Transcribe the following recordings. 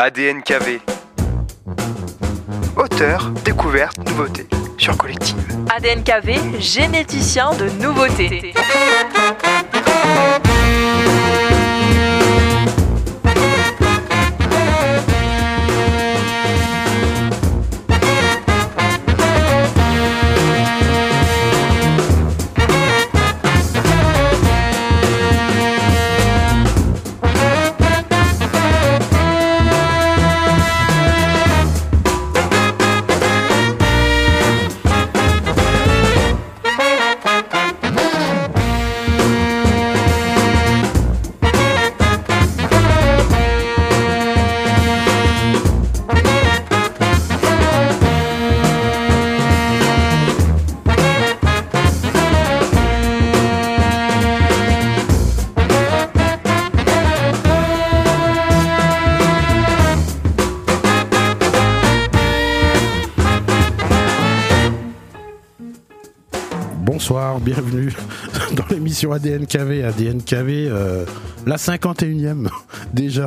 ADNKV. Auteur, découverte, nouveauté sur Collective. ADNKV, généticien de nouveautés. L'émission ADNKV, ADNKV, euh, la 51e déjà.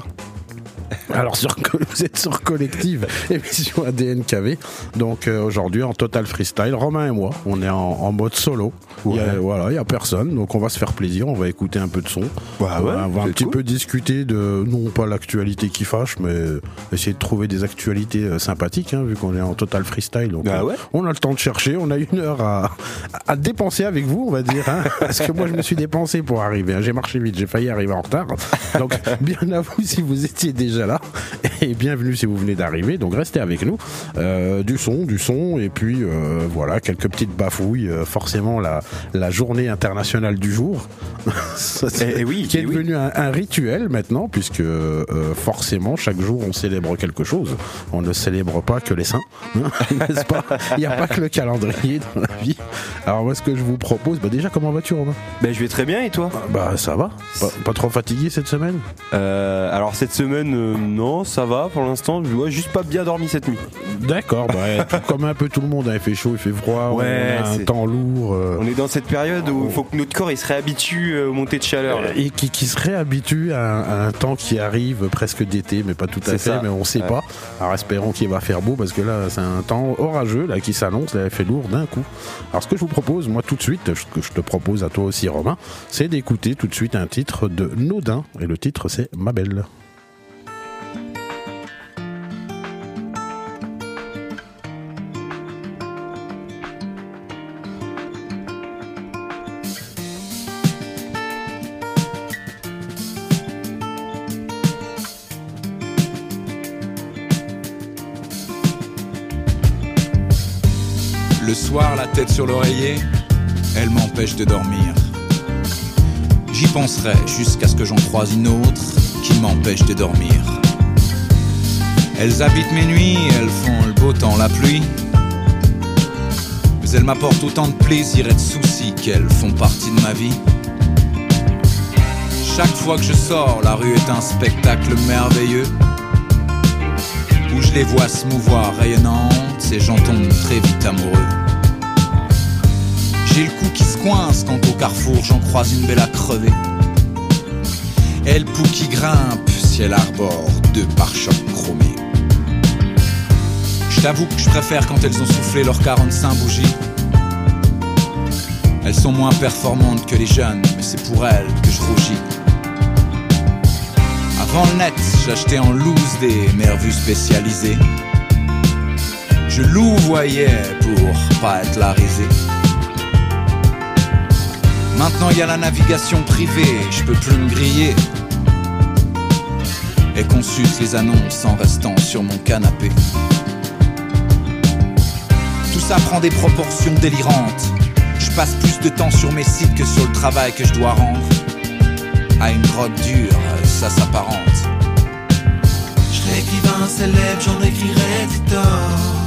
Alors sur, vous êtes sur Collective, émission ADNKV. Donc euh, aujourd'hui en total freestyle, Romain et moi, on est en mode solo. Il y a, voilà, il y a personne, donc on va se faire plaisir, on va écouter un peu de son. Bah on ouais, va, on va un petit cool. peu discuter de, non pas l'actualité qui fâche, mais essayer de trouver des actualités euh, sympathiques, hein, vu qu'on est en total freestyle. Donc Bah euh, ouais. on a le temps de chercher, on a une heure à, à dépenser avec vous, on va dire. Hein, parce que moi, je me suis dépensé pour arriver. hein. J'ai marché vite, j'ai failli arriver en retard. Donc, bien à vous si vous étiez déjà là. Et bienvenue si vous venez d'arriver. Donc, restez avec nous. Euh, du son, du son. Et puis, euh, voilà, quelques petites bafouilles. Forcément, la, la journée internationale du jour. Eh oui, qui est oui. devenu un, un rituel maintenant, puisque euh, forcément, chaque jour, on célèbre quelque chose. On ne célèbre pas que les saints, n'est-ce pas? Il n'y a pas que le calendrier dans la vie. Alors, moi, ce que je vous propose, bah, déjà, comment vas-tu, Romain? Ben, je vais très bien et toi? Bah, ça va. Pas, pas trop fatigué cette semaine? Euh, Alors cette semaine, euh, non, ça va pour l'instant. Je ouais, juste pas bien dormi cette nuit. D'accord, bah, comme un peu tout le monde, hein, il fait chaud, il fait froid, Ouais, on a un temps lourd. On est dans cette période où il faut que notre corps il se réhabitue euh, aux montées de chaleur. là. et qui, qui se réhabitue à un, à un temps qui arrive presque d'été, mais pas tout à fait, ça. mais on sait Ouais. pas. Alors espérons qu'il va faire beau parce que là c'est un temps orageux là qui s'annonce, là il fait lourd d'un coup. Alors ce que je vous propose, moi tout de suite, ce que je te propose à toi aussi Romain, c'est d'écouter tout de suite un titre de Naudin et le titre c'est Ma belle. Tête sur l'oreiller, elle m'empêche de dormir. J'y penserai jusqu'à ce que j'en croise une autre qui m'empêche de dormir. Elles habitent mes nuits, elles font le beau temps, la pluie. Mais elles m'apportent autant de plaisir et de soucis qu'elles font partie de ma vie. Chaque fois que je sors, la rue est un spectacle merveilleux où je les vois se mouvoir rayonnantes et j'en tombe très vite amoureux. J'ai le cou qui se coince quand au carrefour j'en croise une belle à crever. Et le pou qui grimpe si elle arbore deux pare-chocs chromés. Je t'avoue que je préfère quand elles ont soufflé leurs 45 bougies. Elles sont moins performantes que les jeunes, mais c'est pour elles que je rougis. Avant le net, j'achetais en loose des mervues spécialisées. Je louvoyais pour pas être la risée. Maintenant il y a la navigation privée, je peux plus me griller. Et qu'on suce les annonces en restant sur mon canapé. Tout ça prend des proportions délirantes. Je passe plus de temps sur mes sites que sur le travail que je dois rendre. À une drogue dure, ça s'apparente. Je écrivain célèbre, j'en écrirais des torts.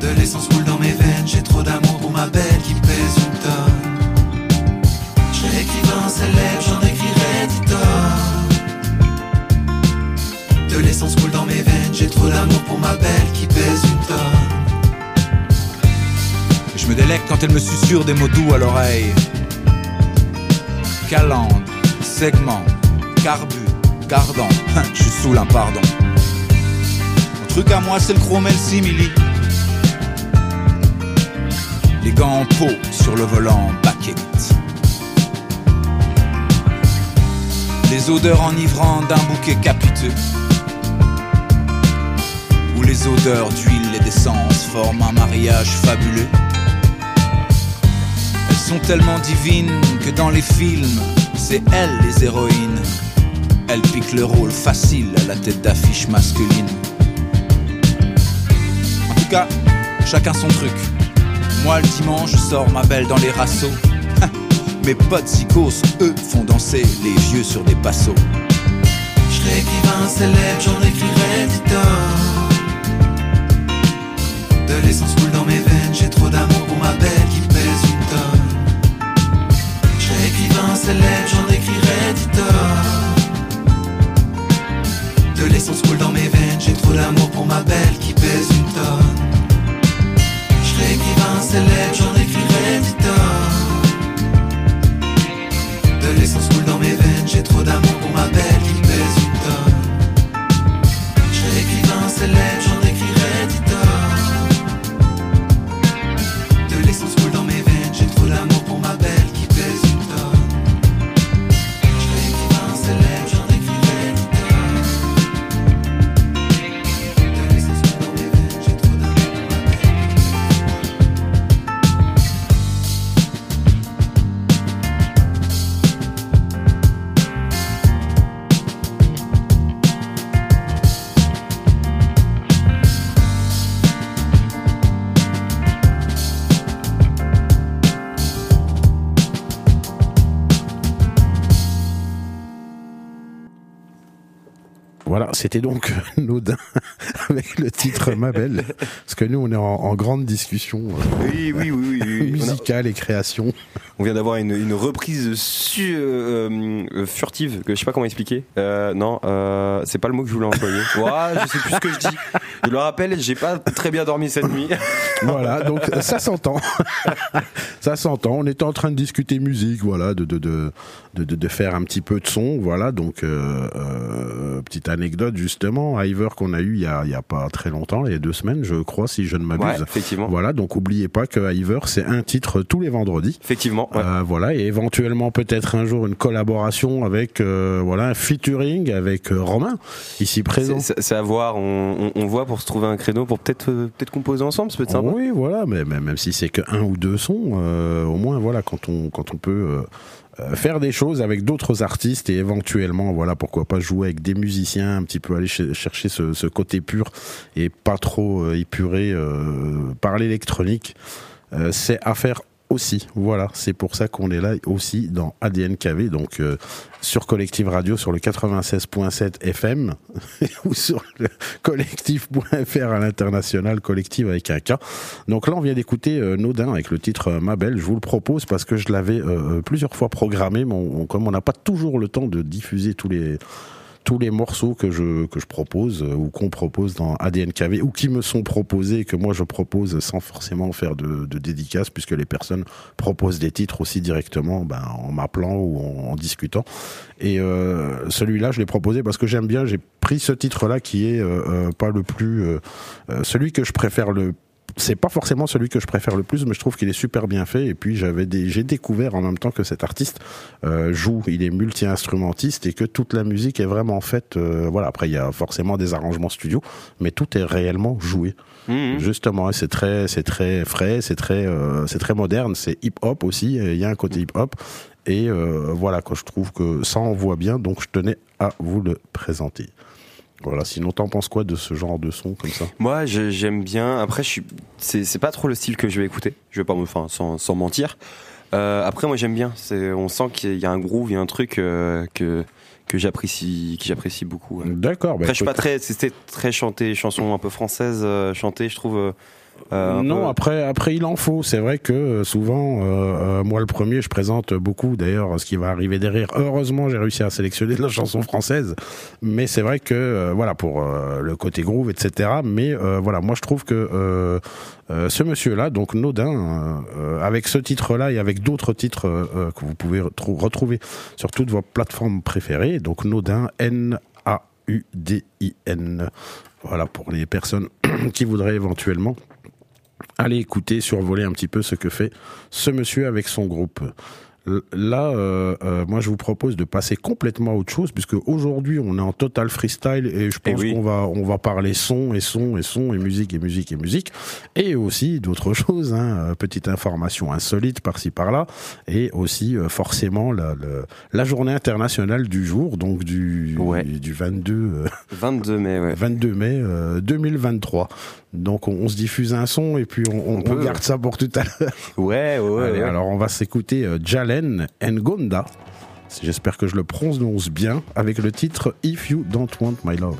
De l'essence coule dans mes veines, j'ai trop d'amour pour ma belle qui pèse une célèbre, j'en écrirais des torts. De l'essence coule dans mes veines, j'ai trop d'amour pour ma belle qui pèse une tonne. Je me délecte quand elle me susurre des mots doux à l'oreille. Calandre, segment, carbu, ardent, je suis sous l'impardon. Mon truc à moi, c'est le chromel simili. Les gants en peau sur le volant Les odeurs enivrantes d'un bouquet capiteux. Où les odeurs d'huile et d'essence forment un mariage fabuleux. Elles sont tellement divines que dans les films, c'est elles les héroïnes. Elles piquent le rôle facile à la tête d'affiche masculine. En tout cas, chacun son truc. Moi le dimanche, je sors ma belle dans les rassos. Mes potes zikos, eux, font danser les vieux sur des passos. Je serais écrivain célèbre, j'en des tonnes. De l'essence coule dans mes veines, j'ai trop d'amour pour ma belle qui pèse une tonne. Je serais écrivain célèbre, j'en des tonnes. De l'essence coule dans mes veines, j'ai trop d'amour pour ma belle qui pèse une tonne. Je serais écrivain célèbre, j'en tonnes. De l'essence coule dans mes veines, j'ai trop d'amour pour ma belle qui pèse une tonne. Je serais écrivain célèbre, c'était donc Naudin avec le titre Ma Belle. Parce que nous, on est en, en grande discussion euh, Oui, oui, oui, musicale et création. On vient d'avoir une, une reprise su- euh, euh, furtive, que je sais pas comment expliquer. Euh, non, euh, c'est pas le mot que je voulais employer. Ouais, je sais plus ce que je dis. Je le rappelle, j'ai pas très bien dormi cette nuit. Voilà, donc ça s'entend. ça s'entend. On était en train de discuter musique, voilà, de de, de, de, de- de faire un petit peu de son, voilà. Donc, euh, euh, petite anecdote justement, Iver qu'on a eu il y a, il y a pas très longtemps, il y a deux semaines, je crois, si je ne Ouais, m'abuse. effectivement. Voilà, donc oubliez pas que Iver, c'est un titre tous les vendredis. Effectivement, ouais. Euh, voilà, et éventuellement peut-être un jour une collaboration avec, euh, voilà, un featuring avec euh, Romain, ici présent. C'est- C'est c'est à voir, on, on, on voit pour se trouver un créneau pour peut-être peut-être composer ensemble, ça peut être sympa. Oui, voilà, mais, mais même si c'est que un ou deux sons, au moins voilà, quand on quand on peut euh, faire des choses avec d'autres artistes et éventuellement voilà pourquoi pas jouer avec des musiciens, un petit peu aller ch- chercher ce, ce côté pur et pas trop euh, épuré euh, par l'électronique, c'est à faire aussi. Voilà, c'est pour ça qu'on est là aussi dans ADN KV, donc euh, sur Collective Radio sur le 96.7 FM ou sur le collectif.fr à l'international, collective avec un K. Donc là, on vient d'écouter euh, Naudin avec le titre euh, Ma Belle. Je vous le propose parce que je l'avais euh, plusieurs fois programmé, mais comme on n'a pas toujours le temps de diffuser tous les tous les morceaux que je que je propose euh, ou qu'on propose dans ADNKV ou qui me sont proposés et que moi je propose sans forcément faire de, dédicace puisque les personnes proposent des titres aussi directement ben, en m'appelant ou en, discutant. Et euh, celui-là je l'ai proposé parce que j'aime bien j'ai pris ce titre-là qui est euh, pas le plus celui que je préfère le c'est pas forcément celui que je préfère le plus, mais je trouve qu'il est super bien fait. Et puis j'avais des, j'ai découvert en même temps que cet artiste euh, joue, il est multi-instrumentiste et que toute la musique est vraiment faite. euh, voilà, après il y a forcément des arrangements studio, mais tout est réellement joué. Mhm. Justement, c'est très, c'est très frais, c'est très, euh, c'est très moderne, c'est hip-hop aussi. Il y a un côté hip-hop. Et voilà, que je trouve que ça envoie bien, donc je tenais à vous le présenter. Voilà, sinon t'en penses quoi de ce genre de son comme ça? Moi, j'aime bien. Après, je suis, c'est pas trop le style que je vais écouter. Je vais pas me, enfin, sans, sans mentir. Euh, après, moi, j'aime bien. On sent qu'il y a un groove, il y a un truc euh, que que j'apprécie, que j'apprécie beaucoup. ouais. D'accord. bah Après, je suis pas très, c'était très chanté, chanson un peu française, euh, chantée. Je trouve, euh, non, peu- après, après il en faut. C'est vrai que euh, souvent, euh, moi le premier, je présente beaucoup d'ailleurs ce qui va arriver derrière. Heureusement, j'ai réussi à sélectionner de la chanson française, mais c'est vrai que euh, voilà pour le côté groove, etc. Mais voilà, moi je trouve que ce monsieur-là, donc Nodin, avec ce titre-là et avec d'autres titres que vous pouvez retrou- retrouver sur toutes vos plateformes préférées, donc Nodin, N A U D I N. Voilà pour les personnes qui voudraient éventuellement allez écouter, survoler un petit peu ce que fait ce monsieur avec son groupe. Là, euh, euh, moi, je vous propose de passer complètement à autre chose, puisque aujourd'hui, on est en total freestyle et je Eh pense oui. qu'on va, on va parler son et son et son et musique et musique et musique, et aussi d'autres choses. Hein, euh, petite information insolite par-ci par-là, et aussi euh, forcément la, journée internationale du jour, donc du, Ouais. du 22. euh, 22 mai, ouais. 22 mai euh, 2023. Donc on, on se diffuse un son et puis on, on- On garde ça pour tout à l'heure. Ouais, ouais, ouais. Allez, ouais. Alors on va s'écouter euh, Jalen Ngonda. J'espère que je le prononce bien avec le titre If You Don't Want My Love.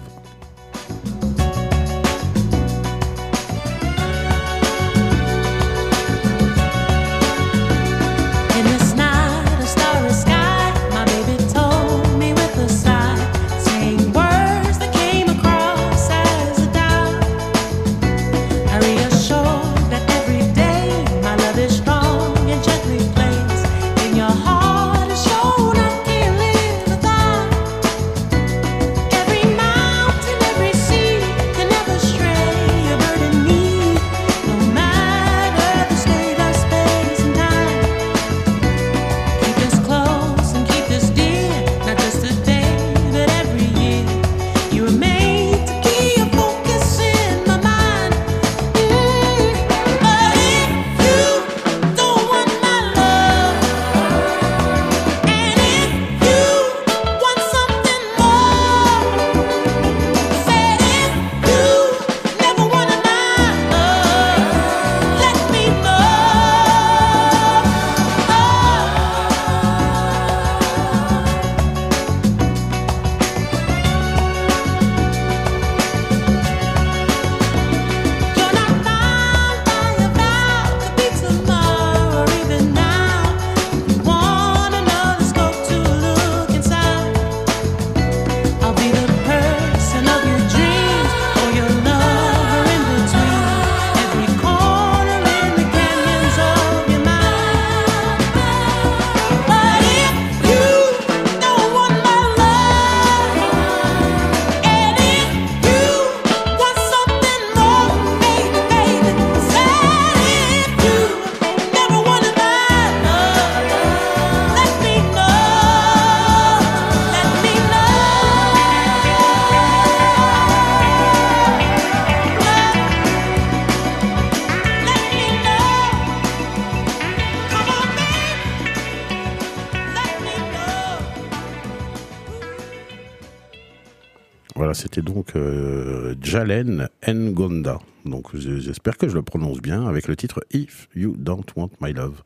Jalen Ngonda. Donc j'espère que je le prononce bien avec le titre If You Don't Want My Love.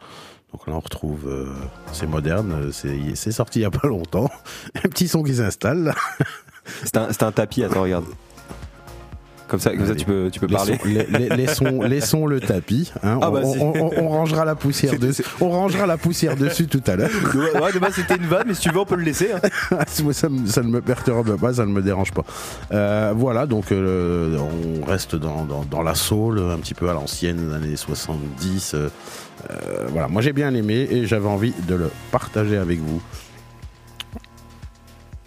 Donc là on retrouve, euh, c'est moderne, c'est sorti il y a pas longtemps. Un petit son qui s'installe. C'est un, un tapis, attends, regarde. Comme ça, comme ça tu peux, tu peux parler. Laissons, la- la- laissons, laissons le tapis. hein. Ah bah, on, si. on- on- on rangera la poussière dessus. On rangera la poussière dessus tout à l'heure. Ouais, de base, c'était une vanne, mais si tu veux, on peut le laisser. hein. Moi, ça, me- ça ne me perturbe pas, ça ne me dérange pas. Euh, voilà, donc euh, on reste dans, dans, dans la soul, un petit peu à l'ancienne, années 70. euh, euh, voilà, moi j'ai bien aimé et j'avais envie de le partager avec vous.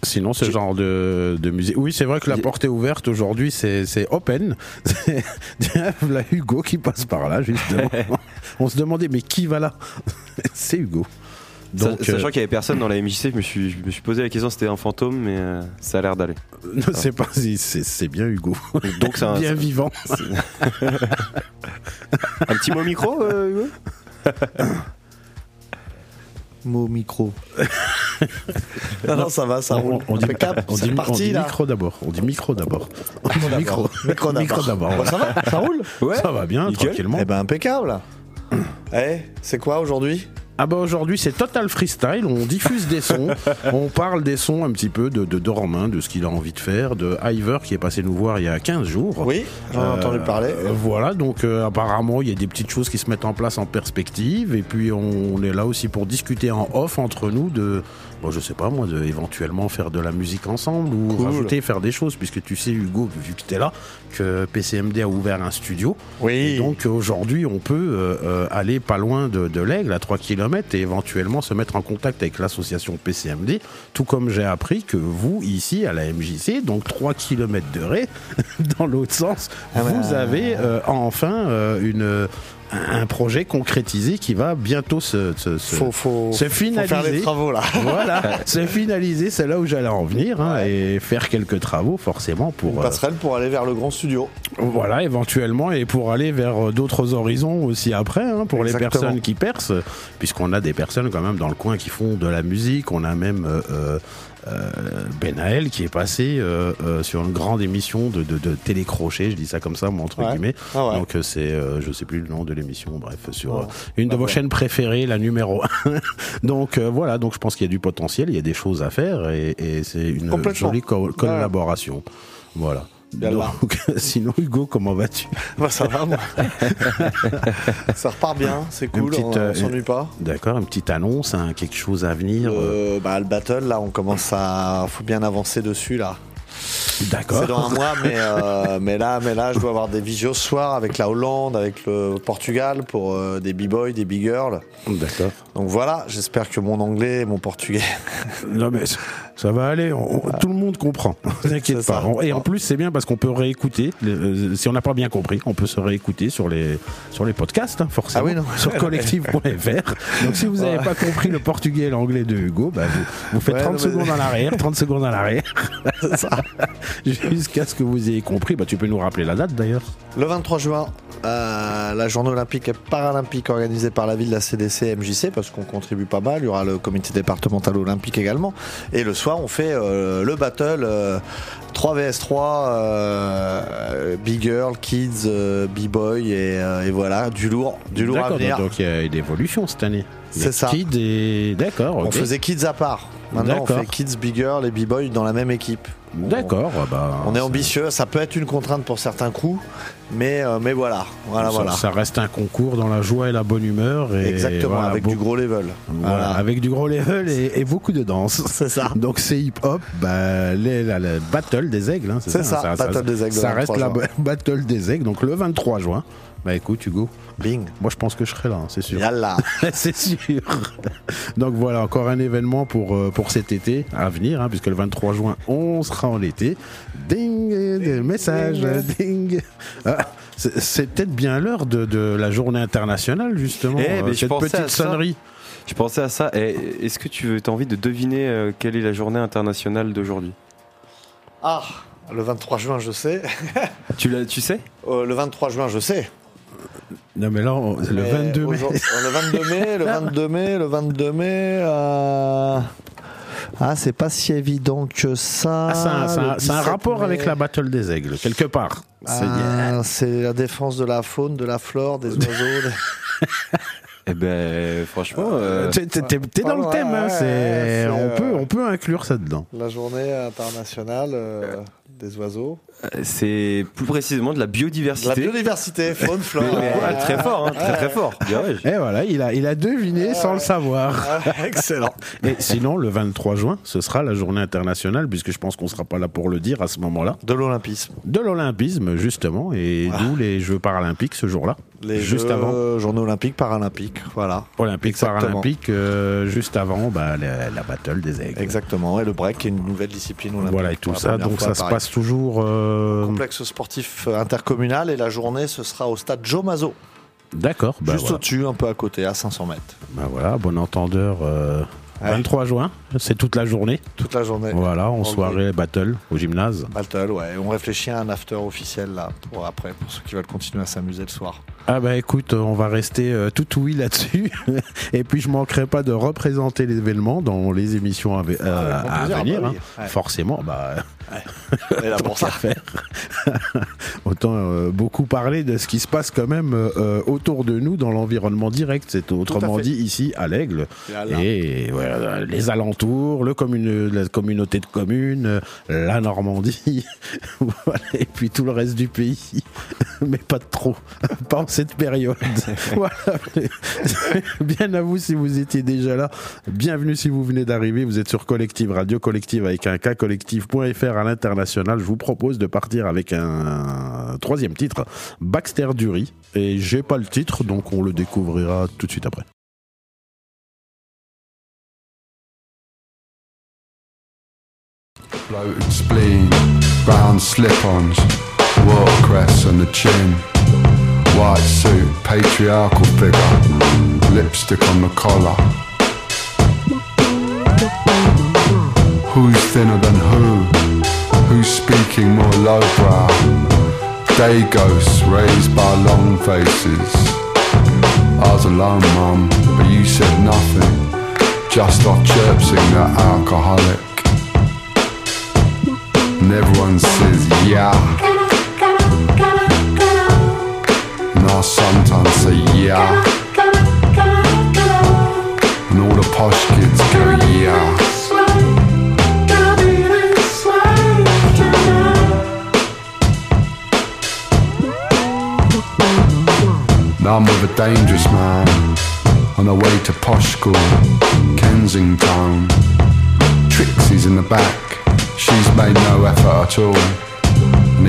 Sinon, ce genre de, de musique. Oui, c'est vrai que la porte est ouverte aujourd'hui, c'est open. Voilà Hugo qui passe par là, justement. On se demandait, mais qui va là? C'est Hugo. Donc, Sachant euh, qu'il y avait personne dans la MJC, je me suis, je me suis posé la question c'était un fantôme, mais euh, ça a l'air d'aller. c'est pas, c'est c'est bien Hugo. Donc c'est bien vivant. un petit mot micro, euh, Hugo? Mot micro. non, non, ça va, ça roule. on, dit, Impeccable. on C'est dit- on parti, dit micro d'abord. On dit micro d'abord. On dit d'abord. micro. Micro d'abord. Micro d'abord. Bon, ça va, ça roule. Ouais. Ça va bien, Nickel. tranquillement. Eh ben, impeccable. Eh, c'est quoi aujourd'hui Ah bah aujourd'hui c'est total freestyle, on diffuse des sons, on parle des sons un petit peu de, de, de Romain, de ce qu'il a envie de faire, de Iver qui est passé nous voir il y a 15 jours. Oui, j'en ai Euh, entendu parler. euh, voilà, donc euh, apparemment il y a des petites choses qui se mettent en place en perspective et puis on, on est là aussi pour discuter en off entre nous de, bon, je sais pas moi, de éventuellement faire de la musique ensemble ou Cool. rajouter, faire des choses puisque tu sais Hugo, vu que tu es là, que PCMD a ouvert un studio. Oui. Et donc aujourd'hui on peut euh, euh, aller pas loin de, de l'Aigle à 3 km et éventuellement se mettre en contact avec l'association PCMD, tout comme j'ai appris que vous ici à la MJC, donc 3 km de Ré, dans l'autre sens, Ah bah, vous avez euh, enfin euh, une un projet concrétisé qui va bientôt se, se, se- faut, faut, se faut faire finaliser. les travaux là. voilà, se finaliser, c'est là où j'allais en venir, hein, et faire quelques travaux forcément Une pour euh, passerelle pour aller vers le grand studio. voilà, éventuellement, et pour aller vers euh, d'autres horizons aussi après, hein, pour les personnes qui percent, puisqu'on a des personnes quand même dans le coin qui font de la musique, on a même euh, euh, Benaël qui est passé euh, euh, sur une grande émission de, de, de télécrochet, je dis ça comme ça, moi, entre Ouais. guillemets. Ah ouais. Donc c'est, euh, je sais plus le nom de l'émission, bref, sur euh, une de Ah vos ouais. chaînes préférées, la numéro 1. donc euh, voilà, donc je pense qu'il y a du potentiel, il y a des choses à faire, et, et c'est une jolie co- collaboration. Voilà. Donc, sinon, Hugo, comment vas-tu Bah, ça va, moi. ça repart bien, c'est cool, petite, on, euh, on s'ennuie pas. D'accord, une petite annonce, hein, quelque chose à venir. euh, Euh, bah, le battle, là, on commence à. Faut bien avancer dessus, là. D'accord. C'est dans un mois, mais, euh, mais, là, mais là, je dois avoir des visios ce soir avec la Hollande, avec le Portugal pour euh, des b-boys, des b-girls. D'accord. Donc voilà, j'espère que mon anglais et mon portugais. Non mais ça- ça va aller, on- tout le monde comprend. T'inquiète ça. pas. Et en plus, c'est bien parce qu'on peut réécouter. euh, si on n'a pas bien compris, on peut se réécouter sur les sur les podcasts, hein, forcément, Ah oui, non. sur collective.fr. Donc si vous n'avez pas compris le portugais et l'anglais de Hugo, bah, vous, vous faites Ouais, 30 non, mais- secondes en arrière, 30 secondes en arrière, jusqu'à ce que vous ayez compris. Bah, tu peux nous rappeler la date d'ailleurs. Le 23 juin, euh, la journée olympique et paralympique organisée par la ville, la CDC et MJC, parce qu'on contribue pas mal. Il y aura le comité départemental olympique également. Et le soir, on fait euh, le battle euh, 3 vs 3, euh, Big Girl, Kids, euh, B-Boy, et, et voilà, du lourd, du lourd à venir. donc il y a une évolution cette année. C'est ça. Kid et d'accord. On faisait Kids à part. Maintenant, on fait Kids, Big Girl et B-Boy dans la même équipe. D'accord. ah bah, On est ambitieux, ça peut être une contrainte pour certains coups, mais, euh, mais voilà, voilà, ça, voilà. ça reste un concours dans la joie et la bonne humeur. Et Exactement, voilà, avec du gros level. voilà, Voilà. avec du gros level et, et beaucoup de danse. C'est ça. Donc c'est hip hop, bah, les- la, la battle des aigles. hein, C'est ça, hein, battle des aigles le Ça reste 23 la juin. ba- battle des aigles. Donc le 23 juin. Bah écoute Hugo, Bing. moi je pense que je serai là, hein, c'est sûr. Yalla. c'est sûr. Donc voilà, encore un événement pour, euh, pour cet été à venir, hein, puisque le 23 juin, on sera en été. Ding, euh, des messages, ding. Ah, c'est peut-être bien l'heure de, de la journée internationale, justement. Eh, euh, mais cette pensais petite à ça. sonnerie. Je pensais à ça. Et Est-ce que tu as envie de deviner euh, quelle est la journée internationale d'aujourd'hui? Ah, le 23 juin, je sais. tu, sais? Euh, le 23 juin, je sais. Non, mais là, on- le Mais 22 mai. Le 22 mai, le 22 mai, le 22 mai. euh, Ah, c'est pas si évident que ça. Ah, c'est un, c'est un- Le c'est un 17 rapport mai. avec la battle des aigles, quelque part. C'est- Ah, C'est la défense de la faune, de la flore, des oiseaux. des- Eh ben, franchement. euh, T'es t'es- dans le Ouais, thème, hein, ouais, c'est- c'est, on, euh, peut, on peut inclure ça dedans. La journée internationale euh, des oiseaux. c'est plus précisément de la biodiversité. La biodiversité, faune, flore. Mais- mais, Ouais. très fort, hein, très très fort. Et voilà, il a, il a deviné sans le savoir. Ah, Excellent. Et sinon, le 23 juin, ce sera la journée internationale, puisque je pense qu'on sera pas là pour le dire à ce moment-là, De l'olympisme. de l'olympisme, justement, et d'où les Jeux paralympiques ce jour-là. Les Juste Jeux, avant. Journée olympique, paralympique. Voilà. Olympique, Exactement. paralympique, euh, juste avant bah, la, la battle des aigles. Exactement. Et le break, qui est une nouvelle discipline olympique. Voilà, et tout ça. Donc ça se passe toujours. euh, Complexe sportif euh, intercommunal et la journée ce sera au stade Joe Mazo, D'accord. Bah, juste voilà. au-dessus, un peu à côté, à 500 mètres. Bah voilà, bon entendeur. euh, Ouais. 23 juin, c'est toute la journée. Toute la journée. Voilà, en soirée battle au gymnase. Battle, ouais. On réfléchit à un after officiel là pour après, pour ceux qui veulent continuer à s'amuser le soir. Ah bah écoute, on va rester euh, tout oui là-dessus. Et puis je manquerai pas de représenter l'événement dans les émissions à, ve- euh, Ah, à venir. bah oui. hein. Ouais. Forcément, bah Et là pour ça. faire. autant euh, beaucoup parler de ce qui se passe quand même euh, autour de nous dans l'environnement direct. C'est autrement dit ici à l'Aigle et voilà, les alentours, le commune, la communauté de communes, la Normandie, voilà, et puis tout le reste du pays, mais pas de trop, pas cette période. voilà. Bien à vous si vous étiez déjà là. Bienvenue si vous venez d'arriver. Vous êtes sur Collective Radio Collective avec un K collective.fr à l'international. Je vous propose de partir avec un troisième titre, Baxter Dury. Et j'ai pas le titre, donc on le découvrira tout de suite après. Bloated spleen, brown slip-ons, watercress on the chin. White suit, patriarchal figure, lipstick on the collar. Who's thinner than who? Who's speaking more lowbrow? Day ghosts raised by long faces. I was alone, mum, but you said nothing. Just off chirping that alcoholic. And everyone says, yeah. Sometimes say, yeah. And all the posh kids go, yeah. Now I'm with a dangerous man on the way to posh school, Kensington. Trixie's in the back, she's made no effort at all.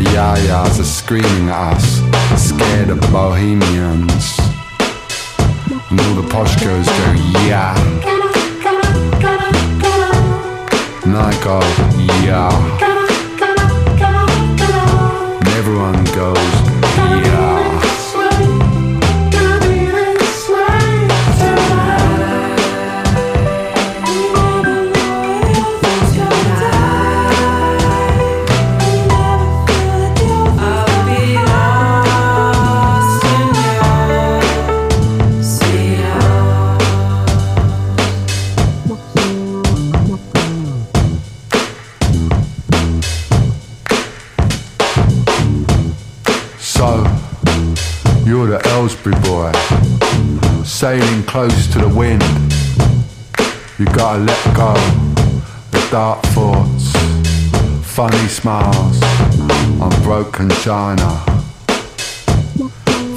The yayas are screaming at us, scared of the bohemians. And all the posh girls go, yeah. And I go, yeah. And everyone goes, You gotta let go the dark thoughts, funny smiles on broken china.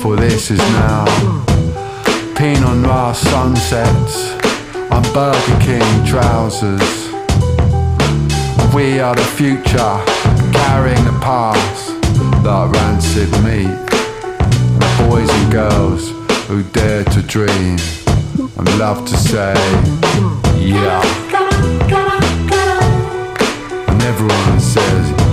For this is now Pinot Noir sunsets on Burger King trousers. We are the future, carrying the past that rancid meat. And the boys and girls who dare to dream and love to say, yeah. And everyone says,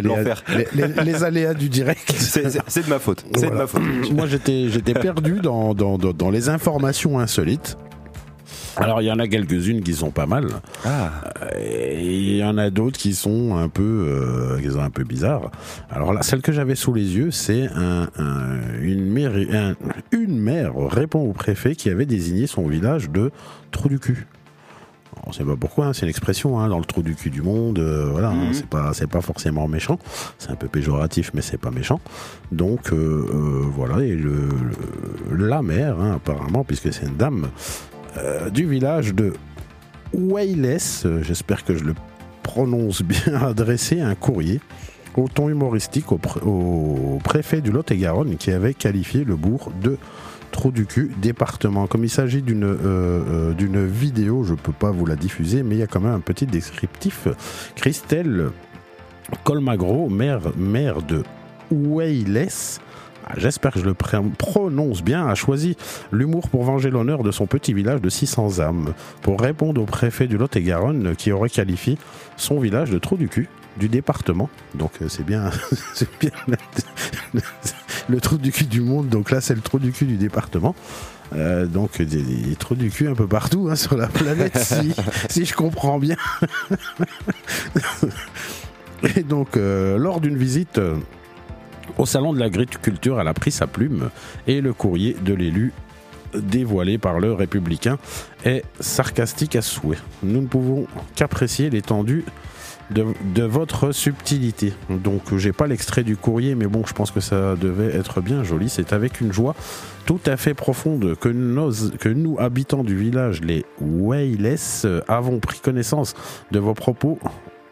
les aléas, L'enfer. les, les- les aléas du direct. C'est de ma faute. C'est de Voilà. ma faute. Moi, j'étais, j'étais perdu dans, dans, dans, dans les informations insolites. Alors, il y en a quelques-unes qui sont pas mal. Ah. Et il y en a d'autres qui sont un peu, euh, qui sont un peu bizarres. Alors là, celle que j'avais sous les yeux, c'est un, un- une, mère, un- une mère répond au préfet qui avait désigné son village de trou du cul. On sait pas pourquoi, hein, c'est une expression hein, dans le trou du cul du monde. euh, voilà, hein, c'est pas, c'est pas forcément méchant. C'est un peu péjoratif, mais c'est pas méchant. Donc euh, euh, voilà, et le, le- la mère, hein, apparemment, puisque c'est une dame du village de Wayless, j'espère que je le prononce bien, a adressé un courrier au ton humoristique au, pr- au préfet du Lot-et-Garonne qui avait qualifié le bourg de trou du cul département. Comme il s'agit d'une euh, euh, vidéo, je peux pas vous la diffuser, mais il y a quand même un petit descriptif. Christelle Colmagro, maire, de Oueilles, ah, J'espère que je le pr- prononce bien, a choisi l'humour pour venger l'honneur de son petit village de 600 âmes, pour répondre au préfet du Lot-et-Garonne qui aurait qualifié son village de trou du cul du département. Donc euh, c'est bien, c'est bien le trou du cul du monde. Donc là c'est le trou du cul du département. Euh, donc des, des trous du cul un peu partout hein, sur la planète si, si je comprends bien. Et donc euh, lors d'une visite euh, au salon de l'agriculture, elle a pris sa plume et le courrier de l'élu dévoilé par le républicain est sarcastique à souhait. Nous ne pouvons qu'apprécier l'étendue de, votre subtilité. Donc j'ai pas l'extrait du courrier, mais bon, je pense que ça devait être bien joli. C'est avec une joie tout à fait profonde que, nos, que nous, habitants du village, les Wailes, euh, avons pris connaissance de vos propos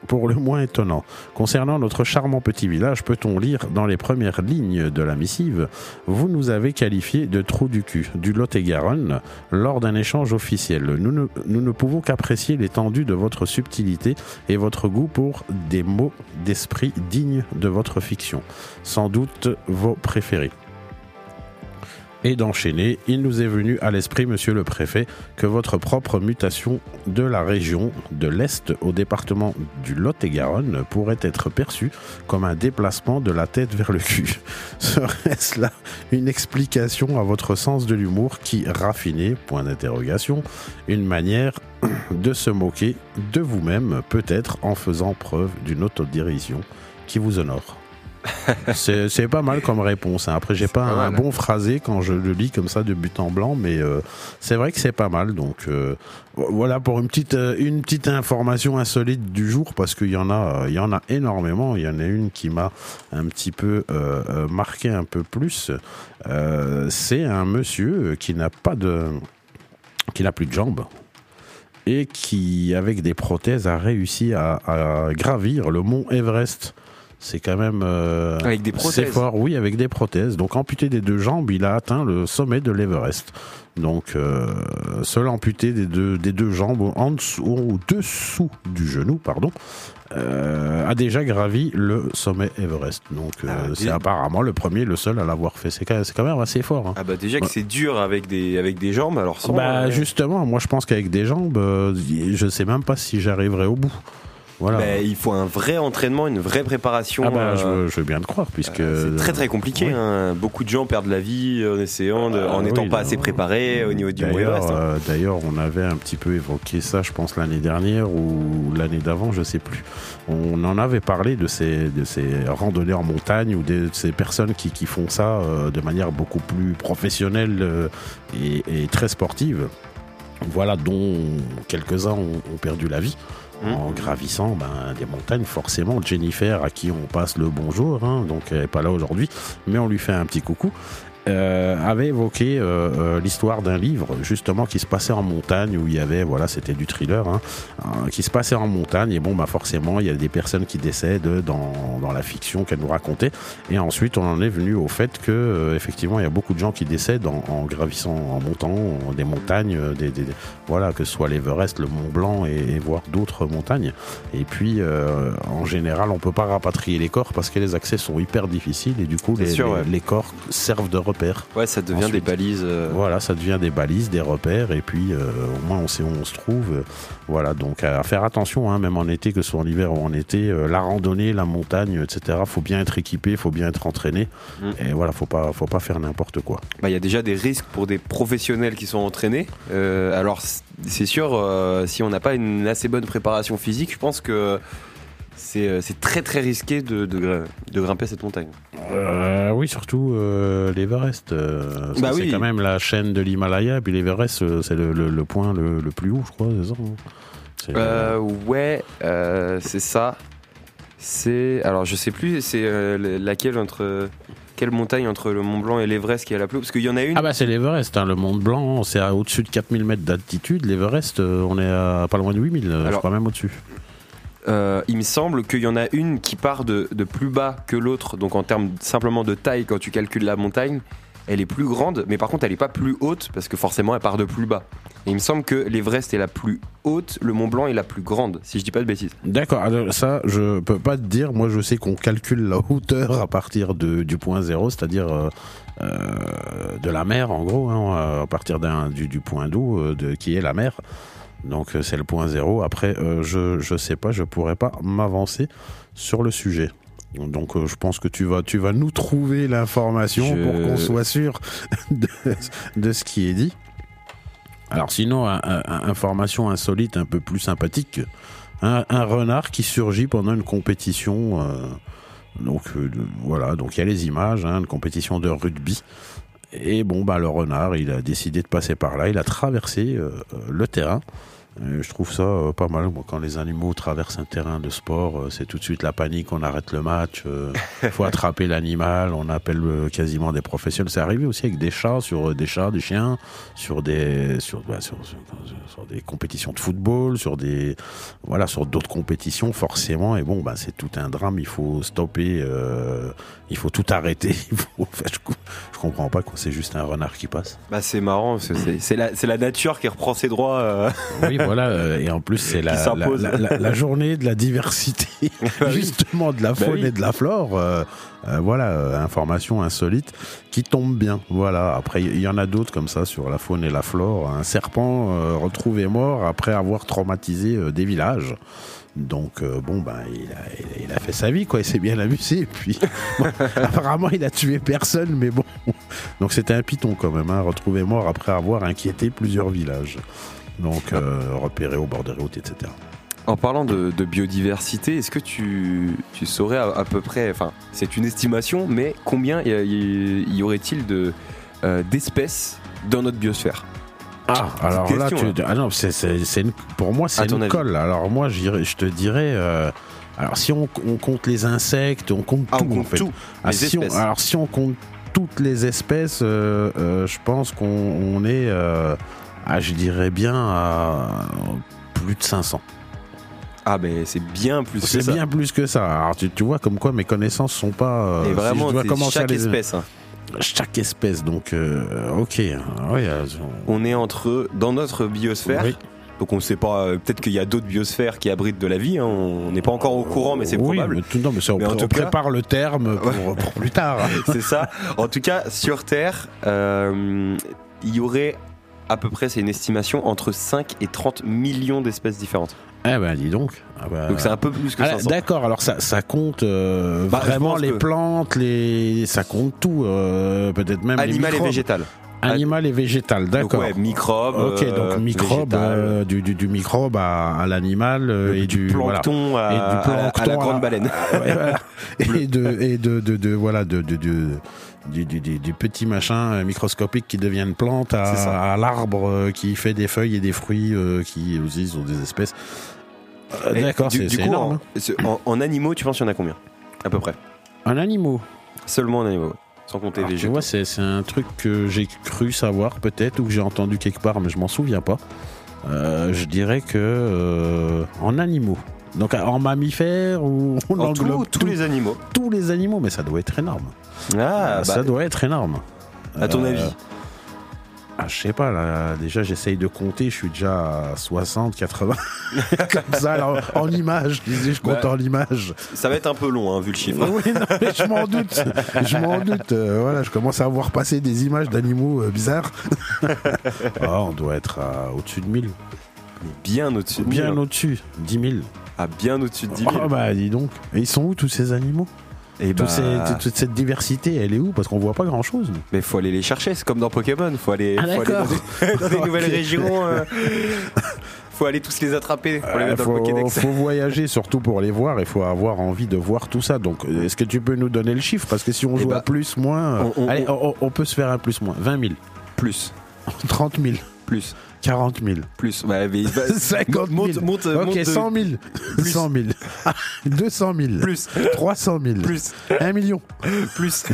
pour le moins étonnants. Concernant notre charmant petit village, peut-on lire dans les premières lignes de la missive Vous nous avez qualifié de trou du cul du Lot-et-Garonne lors d'un échange officiel. Nous ne, nous ne pouvons qu'apprécier l'étendue de votre subtilité et votre goût pour des mots d'esprit dignes de votre fiction. Sans doute vos préférés et d'enchaîner. Il nous est venu à l'esprit, monsieur le préfet, que votre propre mutation de la région de l'Est au département du Lot-et-Garonne pourrait être perçue comme un déplacement de la tête vers le cul. Serait-ce là une explication à votre sens de l'humour qui, raffiné, point d'interrogation, une manière de se moquer de vous-même, peut-être en faisant preuve d'une autodérision qui vous honore? C'est pas mal comme réponse. hein. Après, j'ai pas, pas un mal. bon phrasé quand je le lis comme ça de but en blanc, mais euh, c'est vrai que c'est pas mal. Donc euh, voilà pour une petite euh, une petite information insolite du jour parce qu'il y en a il y en a énormément. Il y en a une qui m'a un petit peu euh, marqué un peu plus. C'est un monsieur qui n'a pas de qui n'a plus de jambes et qui, avec des prothèses, a réussi à, à gravir le mont Everest. C'est quand même euh, Avec des prothèses fort, oui, avec des prothèses. Donc amputé des deux jambes, il a atteint le sommet de l'Everest. Donc euh, seul amputé des deux, des deux jambes en dessous, au-dessous du genou, pardon, euh, a déjà gravi le sommet Everest. Donc euh, Ah, c'est apparemment le premier, le seul à l'avoir fait. C'est quand, même- c'est quand même assez fort. hein. Ah bah déjà que c'est dur avec des, avec des jambes, alors sans... Bah euh, justement, moi je pense qu'avec des jambes, je sais même pas si j'arriverai au bout. Voilà. bah, il faut un vrai entraînement, une vraie préparation. ah bah, euh, je, veux, je veux bien te croire puisque c'est très très compliqué. oui. hein. Beaucoup de gens perdent la vie en essayant, de, Ah, en n'étant oui, pas assez préparés au niveau du D'ailleurs, hein. euh, D'ailleurs, on avait un petit peu évoqué ça, je pense l'année dernière ou l'année d'avant, je sais plus. On en avait parlé de ces, de ces randonnées en montagne ou de ces personnes qui, qui font ça euh, de manière beaucoup plus professionnelle euh, et, et très sportive. Voilà, dont quelques-uns ont, ont perdu la vie. Mmh. En gravissant ben, des montagnes, forcément. Jennifer, à qui on passe le bonjour, hein, donc elle n'est pas là aujourd'hui, mais on lui fait un petit coucou euh, avait évoqué euh, euh, l'histoire d'un livre justement qui se passait en montagne où il y avait voilà c'était du thriller hein, euh, qui se passait en montagne. Et bon bah forcément il y a des personnes qui décèdent dans, dans la fiction qu'elle nous racontait et ensuite on en est venu au fait que euh, effectivement il y a beaucoup de gens qui décèdent en, en gravissant en montant des montagnes euh, des, des- des- voilà que ce soit l'Everest le Mont Blanc et, et voire d'autres montagnes. Et puis euh, en général on peut pas rapatrier les corps parce que les accès sont hyper difficiles et du coup les, sûr, les- ouais. les corps servent de repères Ouais, ça devient ensuite, des balises. euh, voilà, ça devient des balises, des repères, et puis euh, au moins on sait où on se trouve. Euh, Voilà, donc à faire attention, hein, même en été, que ce soit en hiver ou en été, euh, la randonnée, la montagne, etc. Faut bien être équipé, faut bien être entraîné, Mm. et voilà, faut pas, faut pas faire n'importe quoi. bah, il y a déjà des risques pour des professionnels qui sont entraînés. Alors, c'est sûr, si on n'a pas une assez bonne préparation physique, je pense que c'est euh, c'est très très risqué de, de, gr- de grimper cette montagne. Euh, oui, surtout euh, l'Everest. euh, Bah c'est oui. quand même la chaîne de l'Himalaya, puis l'Everest, c'est le, le- le point le, le plus haut, je crois, c'est ça. hein ouais, c'est ça. C'est alors je sais plus, c'est le- laquelle entre quelle montagne entre le Mont Blanc et l'Everest qui est la plus Parce qu'il y en a une. Ah bah c'est l'Everest, hein, le Mont Blanc, c'est au-dessus de 4000 mètres d'altitude. L'Everest, on est à pas loin de 8000, euh, je crois même au-dessus. Euh, il me semble qu'il y en a une qui part de, plus bas que l'autre, donc en termes simplement de taille, quand tu calcules la montagne, elle est plus grande, mais par contre elle est pas plus haute parce que forcément elle part de plus bas. Il me semble que l'Everest est la plus haute, le Mont Blanc est la plus grande, si je dis pas de bêtises. D'accord, alors ça, je peux pas te dire. Moi, je sais qu'on calcule la hauteur à partir de, du point zéro, c'est-à-dire euh, euh, de la mer, en gros, hein, à partir du, du point d'eau de, qui est la mer. Donc, euh, c'est le point zéro. Après, euh, je, je sais pas, je pourrais pas m'avancer sur le sujet. Donc, euh, je pense que tu vas, tu vas nous trouver l'information Je- pour qu'on soit sûr de, de ce qui est dit. Alors, sinon, un- un- information insolite un peu plus sympathique un, un renard qui surgit pendant une compétition. euh, donc euh, voilà, donc il y a les images, hein, une compétition de rugby. Et bon, bah le renard, il a décidé de passer par là. Il a traversé euh, le terrain. Euh, je trouve ça euh, pas mal. Moi, quand les animaux traversent un terrain de sport, euh, c'est tout de suite la panique. On arrête le match. Il faut attraper l'animal. On appelle euh, quasiment des professionnels. C'est arrivé aussi avec des chats, sur euh, des chats, des chiens, sur des sur, bah, sur, sur- sur des compétitions de football, sur des voilà, sur d'autres compétitions forcément. Et bon, bah c'est tout un drame. Il faut stopper. euh, il faut tout arrêter. Il faut, enfin, je, je comprends pas quoi. C'est juste un renard qui passe. Bah c'est marrant, c'est, la, c'est la nature qui reprend ses droits. euh. Oui, voilà. euh, et en plus, c'est la, la, s'impose. la- la- la journée de la diversité, Bah justement de la Bah faune oui. et de la flore. euh, euh, voilà, euh, information insolite qui tombe bien. Voilà. Après, il y en a d'autres comme ça sur la faune et la flore. Un serpent euh, retrouvé mort après avoir traumatisé des villages. Donc euh, bon ben il a, il a- il a fait sa vie quoi, il s'est bien amusé. Et puis bon, apparemment il a tué personne, mais bon. Donc c'était un python quand même, hein, retrouvé mort après avoir inquiété plusieurs villages. Donc euh, repéré au bord des routes, etc. En parlant de, de biodiversité, est-ce que tu, tu saurais à, à peu près, enfin c'est une estimation, mais combien y, y- y aurait-il de, euh, d'espèces dans notre biosphère? Ah, alors là, tu, ah non, c'est, c'est, c'est une- pour moi, c'est une avis. colle. Alors moi, je te dirais. euh, alors si on, on compte les insectes, on compte Ah, tout on en compte fait. tout, Ah, les si on- espèces. alors si on compte toutes les espèces, euh, je pense qu'on on est, euh, ah, je dirais bien à plus de 500. Ah ben c'est bien plus que C'est ça. bien plus que ça. Alors tu, tu vois comme quoi mes connaissances sont pas. euh, Et si vraiment, je dois c'est commencer chaque à les- espèce. hein. Chaque espèce, donc euh, ok. Ouais, euh, On est entre dans notre biosphère. Oui. Donc on ne sait pas, euh, peut-être qu'il y a d'autres biosphères qui abritent de la vie, hein, on n'est pas encore au courant, mais c'est oui, probable. mais tout- non, mais ça, on, en pré- tout on cas- prépare le terme pour, pour plus tard. hein. c'est ça. En tout cas, sur Terre, il y aurait à peu près, c'est une estimation, entre 5 et 30 millions d'espèces différentes. Eh ben, dis donc. Ah bah, Donc c'est un peu plus que ah, 500. D'accord, alors ça, ça compte euh, Bah, vraiment les que- plantes, les, ça compte tout, euh, peut-être même les Animal et microbes. végétal. Animal et végétal, d'accord. ouais, microbes. Ok, donc microbe, euh, du, du, du microbe à, à l'animal euh, et du, voilà. plancton, à, Et du à- à plancton la grande baleine. et de et de, de, de- voilà de, de, de- du, du, du- du petit machin euh, microscopique qui devient une plante à, à l'arbre euh, qui fait des feuilles et des fruits euh, qui aussi sont des espèces. D'accord, c'est énorme. hein. En, en- en animaux, tu penses qu'il y en a combien À peu près? Un animal. Seulement en animaux, ouais. sans compter Alors, tu végétaux. vois, c'est c'est un truc que j'ai cru savoir peut-être ou que j'ai entendu quelque part, mais je m'en souviens pas. Euh, je dirais que euh, en animaux. Donc en mammifères ou on En tout, tous les animaux. tous les animaux, mais ça doit être énorme. Ah, ça bah, doit être énorme. à ton Euh, avis ah, Je sais pas, là, déjà j'essaye de compter, je suis déjà à 60, 80. Comme ça, en images, je je compte Bah, en images. Ça va être un peu long, hein, vu le chiffre. Oui, non, mais je m'en doute. Je m'en doute. euh, voilà, je commence à voir passer des images d'animaux euh, bizarres. Ah, on doit être à au-dessus de 1000. Bien au-dessus de Bien 1000. au-dessus. 10 000. Ah, bien au-dessus de 10 000. Ah, bah, dis donc. Et ils sont où tous ces animaux? Et Tous bah, ces- toute cette diversité, elle est où? Parce qu'on voit pas grand-chose. nous. Mais faut aller les chercher, c'est comme dans Pokémon. Faut aller, Ah, faut aller d'accord. dans des, dans des nouvelles régions. euh, faut aller tous les attraper pour les Euh, mettre dans le faut, Pokédex. faut voyager surtout pour les voir et faut avoir envie de voir tout ça. Donc, euh, est-ce que tu peux nous donner le chiffre? Parce que si on Eh joue bah, à plus, moins. euh, on- on- allez, on, on peut se faire un plus, moins. 20 000, Plus, 30 000, plus, 40 000, plus. Ouais, mais, 50 000. monte, monte, ok, monte de- 100 000, Plus. 100 000, 200 000, Plus, 300 000, plus, 1 million. plus,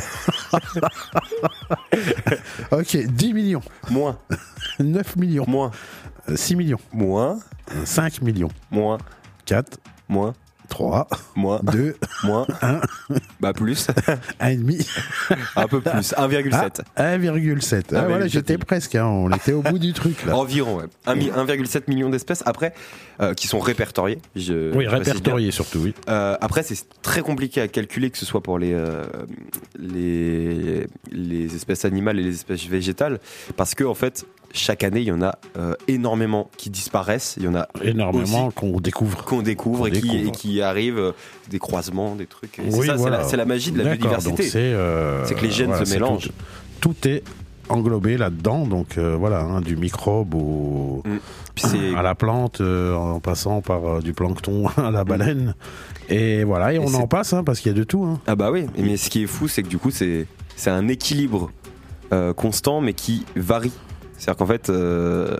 Ok, 10 millions, moins, 9 millions, moins, 6 millions, moins, 5 millions, moins, 4, Moins, 3, moins, 2, moins, 1, bah plus, 1,5. un peu plus, 1,7. Ah, 1,7. Ah, voilà, 1,7 j'étais presque, hein, on était au bout du truc là. Environ, ouais. Un mi- 1,7 million d'espèces, après, euh, qui sont répertoriées. je- oui, je précise bien. répertorié surtout, oui. Euh, après, c'est très compliqué à calculer, que ce soit pour les, euh, les, les espèces animales et les espèces végétales, parce que en fait, chaque année, il y en a euh, énormément qui disparaissent. Il y en a Énormément qu'on découvre. qu'on découvre, et, qui, et qui arrivent euh, des croisements, des trucs. C'est ça, voilà. la, c'est la magie de la biodiversité. C'est euh, C'est que les gènes voilà, se mélangent. Tout, tout est englobé là-dedans, donc voilà, hein, du microbe au, c'est- à la plante, en passant par du plancton à la baleine. Et voilà, et, Et on en passe, hein, parce qu'il y a de tout. Hein. Ah bah oui, mais ce qui est fou, c'est que du coup, c'est c'est un équilibre constant, mais qui varie. C'est-à-dire qu'en fait, euh,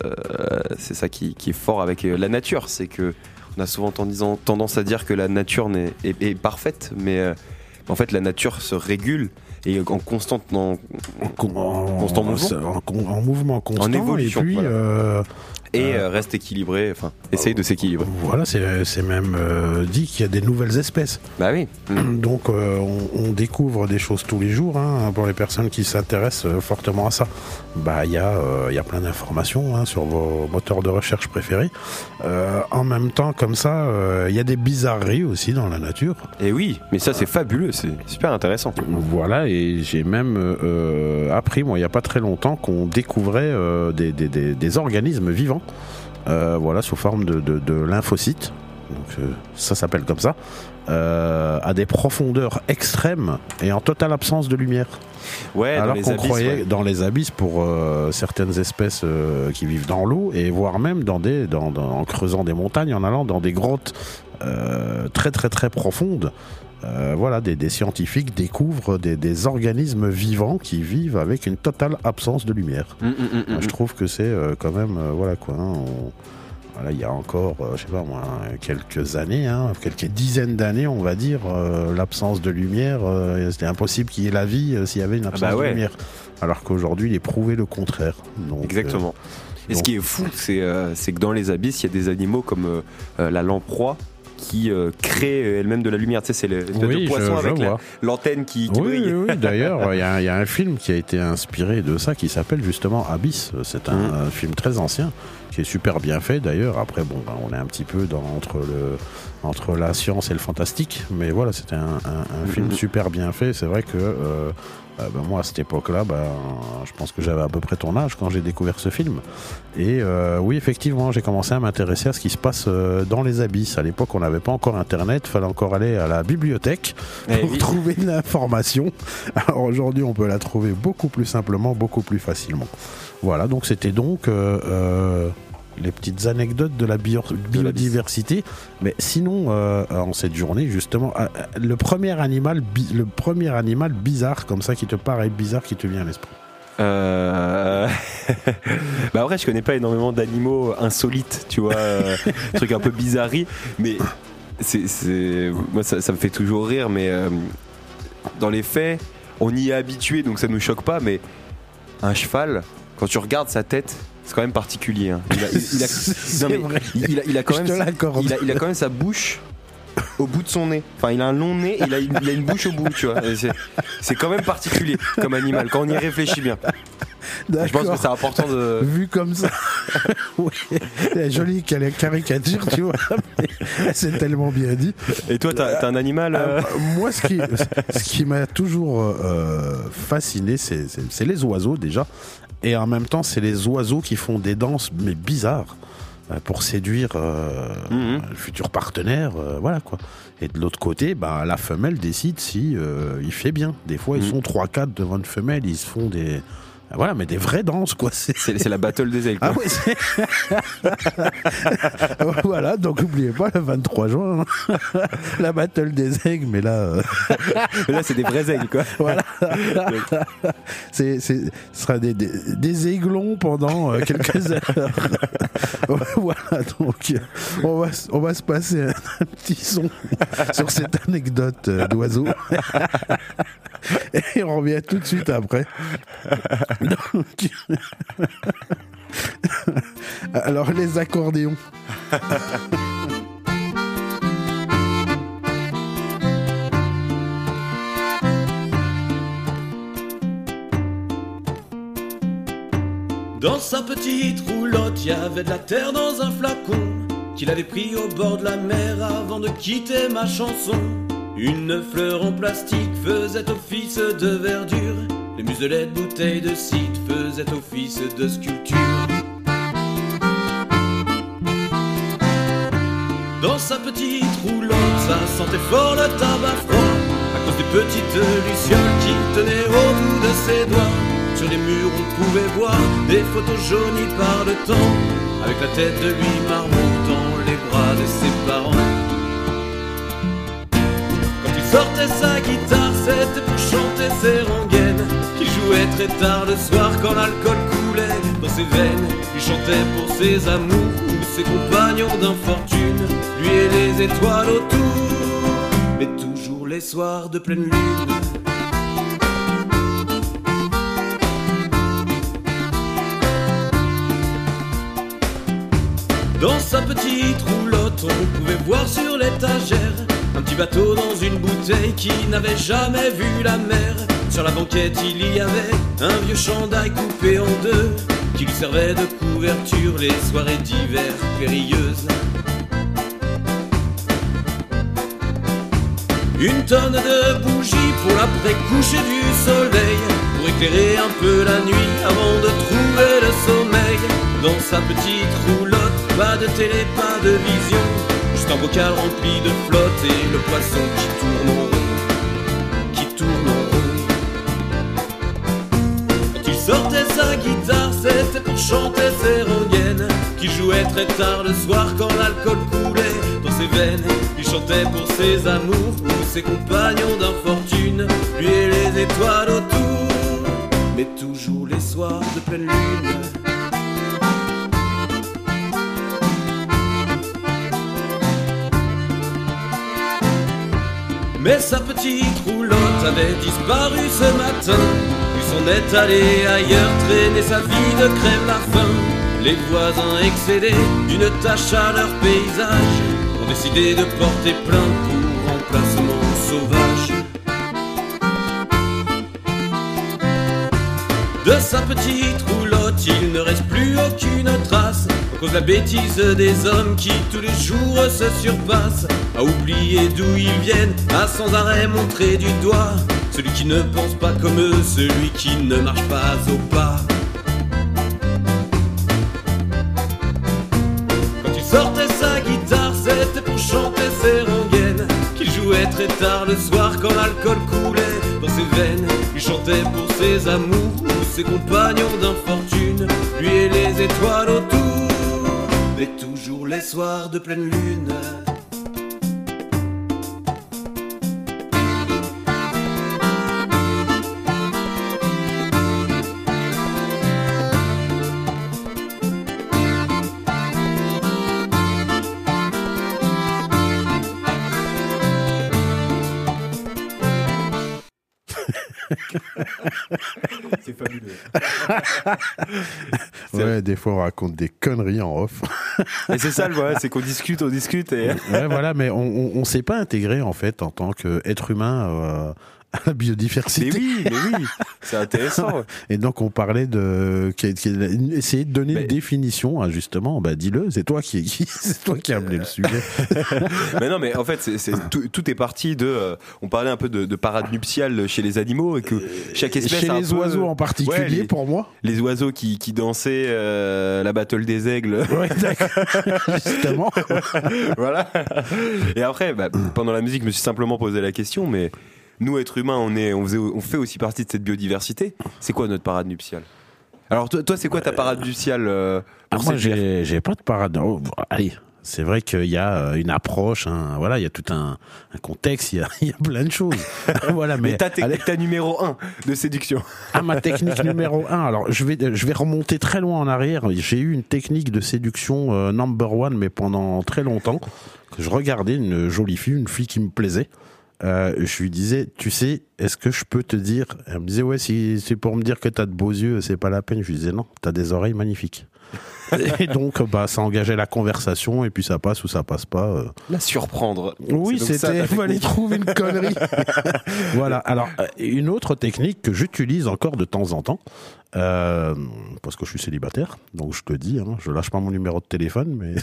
c'est ça qui, qui est fort avec euh, la nature, c'est que on a souvent tendance, à dire que la nature est, est parfaite, mais euh, en fait, la nature se régule et en constante, en, En, Constant mouvement. en, mouvement constant. évolution, Et puis, voilà. euh, et euh, reste équilibré, enfin, essaye de s'équilibrer. voilà, c'est c'est même euh, dit qu'il y a des nouvelles espèces. Bah oui. Mm. Donc euh, on, on découvre des choses tous les jours hein, pour les personnes qui s'intéressent fortement à ça. Bah il y a il y a plein d'informations hein, sur vos moteurs de recherche préférés. En même temps comme ça, il y a des bizarreries aussi dans la nature. Et oui, mais ça c'est fabuleux, c'est super intéressant. Voilà et j'ai même appris moi il y a pas très longtemps qu'on découvrait des, des- des- des organismes vivants. Euh, voilà sous forme de, de, de lymphocytes. Donc euh, ça s'appelle comme ça. euh, à des profondeurs extrêmes et en totale absence de lumière. Ouais, Alors qu'on croyait ouais. dans les abysses pour euh, certaines espèces euh, qui vivent dans l'eau et voire même dans des, dans, dans- en creusant des montagnes, en allant dans des grottes très très très profondes. Euh, voilà, des, des scientifiques découvrent des, des organismes vivants qui vivent avec une totale absence de lumière. Mm, mm, mm, mm. je trouve que c'est euh, quand même, euh, voilà quoi. hein, on- voilà, il y a encore, euh, je sais pas moi, quelques années, hein, quelques dizaines d'années, on va dire, euh, l'absence de lumière, euh, c'était impossible qu'il y ait la vie euh, s'il y avait une absence bah ouais. de lumière. Alors qu'aujourd'hui, il est prouvé le contraire. Donc, Exactement. Et ce qui est fou, c'est euh, que dans les abysses, il y a des animaux comme euh, euh, la lamproie qui euh, crée euh, elle-même de la lumière. Tu sais, c'est le euh, espèce oui, de poisson je avec la- l'antenne qui, qui Oui, brille. oui. D'ailleurs, il y, a- il y a un film qui a été inspiré de ça qui s'appelle justement Abyss. C'est un, un film très ancien qui est super bien fait d'ailleurs. Après, bon, ben, on est un petit peu dans, entre, le, entre la science et le fantastique, mais voilà, c'était un, un- un film Mhm. super bien fait. C'est vrai que euh, euh, ben, moi, à cette époque-là, ben, je pense que j'avais à peu près ton âge quand j'ai découvert ce film. Et euh, oui, effectivement, j'ai commencé à m'intéresser à ce qui se passe euh, dans les abysses. À l'époque, on n'avait pas encore Internet, fallait encore aller à la bibliothèque Eh pour oui. trouver de l'information. Alors aujourd'hui, on peut la trouver beaucoup plus simplement, beaucoup plus facilement. Voilà, donc c'était donc euh, les petites anecdotes de la bio- biodiversité. Mais sinon, euh, en cette journée, justement, euh, le premier animal, le premier animal bizarre comme ça qui te paraît bizarre, qui te vient à l'esprit. Euh... bah après, je connais pas énormément d'animaux insolites, tu vois, euh, trucs un peu bizarreries, mais c'est, moi ça, ça me fait toujours rire, mais dans les faits, on y est habitué, donc ça nous choque pas, mais un cheval, quand tu regardes sa tête, c'est quand même particulier. hein. Il, a, il- il a- C'est non, mais vrai. il- il a- il a quand même, te l'accorde. il a, il a quand même sa bouche au bout de son nez. Enfin, il a un long nez, et il a une, il a une bouche au bout, tu vois. C'est, quand même particulier comme animal quand on y réfléchit bien. Je pense que c'est important de. Vu comme ça, oui, la jolie cari- caricature, tu vois, c'est tellement bien dit. Et toi, t'as, un animal euh, Euh, moi, ce qui, ce qui m'a toujours euh, fasciné, c'est les oiseaux déjà. Et en même temps, c'est les oiseaux qui font des danses, mais bizarres, euh, pour séduire euh, Mhm. le futur partenaire. euh, voilà quoi. Et de l'autre côté, bah, la femelle décide si euh, il fait bien. Des fois, ils Mhm. sont 3-4 devant une femelle, ils se font des. Voilà, mais des vraies danses, quoi. C'est la battle des aigles. ah quoi. oui, c'est- voilà, donc n'oubliez pas le 23 juin, hein. la battle des aigles, mais là, euh, là, c'est des vrais aigles, quoi. voilà, c'est, ce sera des, des, des aiglons pendant euh, quelques heures. voilà, donc on va, on va se passer un, un petit son sur cette anecdote euh, d'oiseau. Et on revient tout de suite après. Alors les accordéons. Dans sa petite roulotte, il y avait de la terre dans un flacon qu'il avait pris au bord de la mer avant de quitter ma chanson. Une fleur en plastique faisait office de verdure, les muselets de bouteilles de cidre faisaient office de sculpture. Dans sa petite roulotte, ça sentait fort le tabac froid à cause des petites lucioles qui tenaient au bout de ses doigts. Sur les murs, on pouvait voir des photos jaunies par le temps, avec la tête de lui marmot dans les bras de ses parents. Sortait sa guitare, c'était pour chanter ses rengaines, qui jouait très tard le soir quand l'alcool coulait dans ses veines. Il chantait pour ses amours ou ses compagnons d'infortune, lui et les étoiles autour, mais toujours les soirs de pleine lune. Dans sa petite roulotte, on pouvait voir sur l'étagère bateau dans une bouteille qui n'avait jamais vu la mer. Sur la banquette, il y avait un vieux chandail coupé en deux qui lui servait de couverture les soirées d'hiver périlleuses. Une tonne de bougies pour l'après-coucher du soleil, pour éclairer un peu la nuit avant de trouver le sommeil. Dans sa petite roulotte, pas de télé, pas de vision, un bocal rempli de flotte et le poisson qui tourne rond, qui tourne en rond. Quand il sortait sa guitare, c'était pour chanter ses rengaines, qui jouait très tard le soir quand l'alcool coulait dans ses veines. Il chantait pour ses amours ou ses compagnons d'infortune, lui et les étoiles autour, mais toujours les soirs de pleine lune. Mais sa petite roulotte avait disparu ce matin. Lui s'en est allé ailleurs, traîner sa vie de crève la faim. Les voisins excédés d'une tâche à leur paysage ont décidé de porter plainte pour remplacement sauvage. De sa petite roulotte, il ne reste plus aucune cause la bêtise des hommes qui tous les jours se surpassent. À oublier d'où ils viennent, à sans arrêt montrer du doigt. Celui qui ne pense pas comme eux, celui qui ne marche pas au pas. Quand il sortait sa guitare, c'était pour chanter ses rengaines. Qu'il jouait très tard le soir quand l'alcool coulait dans ses veines. Il chantait pour ses amours ou ses compagnons d'infortune. Lui et les étoiles autour, mais toujours les soirs de pleine lune. Ouais, des fois on raconte des conneries en off. Et c'est ça le voilà, c'est qu'on discute, on discute et. ouais, voilà, mais on, on, on s'est pas intégré en fait en tant qu'être humain euh, à la biodiversité. Mais oui, mais oui, c'est intéressant. Et donc on parlait de essayer de donner une définition, hein, justement. Bah dis-le, c'est toi qui, c'est toi qui as amené le sujet. mais non, mais en fait, tout, tout est parti de. euh, on parlait un peu de, de parade nuptiale chez les animaux et que chaque espèce. Chez a un les peu- oiseaux en particulier, Ouais, les- pour moi. Les oiseaux qui, qui dansaient euh, la battle des aigles. Ouais. Justement. voilà. Et après, bah, pendant la musique, je me suis simplement posé la question, mais nous, êtres humains, on, est, on, faisait- on fait aussi partie de cette biodiversité. C'est quoi notre parade nuptiale? Alors, toi, toi, c'est quoi ta parade nuptiale euh, Ah, pour moi, j'ai, j'ai pas de parade. Oh, allez, c'est vrai qu'il y a euh, une approche, hein, voilà, il y a tout un, un contexte, il y a, il y a plein de choses. voilà, mais, Mais ta, technique- ta numéro 1 de séduction. à ma technique numéro un. Alors, je vais, je vais remonter très loin en arrière. J'ai eu une technique de séduction euh, number one, mais pendant très longtemps, que je regardais une jolie fille, une fille qui me plaisait. Euh, je lui disais, tu sais, est-ce que je peux te dire Elle me disait, ouais, si c'est pour me dire que t'as de beaux yeux, c'est pas la peine. Je lui disais, non, t'as des oreilles magnifiques. et donc, bah, ça engageait la conversation, et puis ça passe ou ça passe pas. euh. La surprendre. Oui, c'était, ta il fallait trouver une connerie. voilà. Alors, euh, une autre technique que j'utilise encore de temps en temps, euh, parce que je suis célibataire, donc je te dis, hein, je lâche pas mon numéro de téléphone, mais.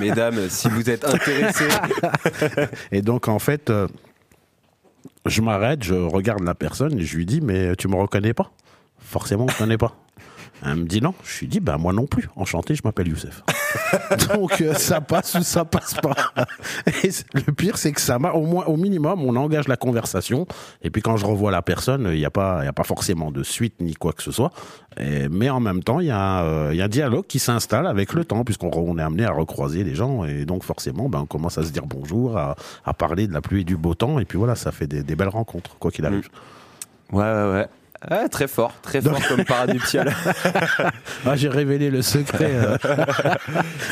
Mesdames, si vous êtes intéressés, Et donc, en fait, euh, je m'arrête, je regarde la personne et je lui dis, mais tu me reconnais pas? Forcément, je ne connais pas. Elle me dit non. Je lui dis, bah moi non plus. Enchanté, je m'appelle Youssef. Donc euh, ça passe ou ça passe pas. Le pire, c'est que ça m'a, au moins, au minimum, on engage la conversation. Et puis quand je revois la personne, il n'y a pas, il a pas forcément de suite ni quoi que ce soit. Mais en même temps, il y a, euh, un dialogue qui s'installe avec le temps, puisqu'on on est amené à recroiser les gens. Et donc forcément, ben on commence à se dire bonjour, à, à parler de la pluie et du beau temps. Et puis voilà, ça fait des belles rencontres, quoi qu'il arrive. ouais, ouais, ouais. Ah, très fort, très fort comme paranuptial. Ah, j'ai révélé le secret. euh.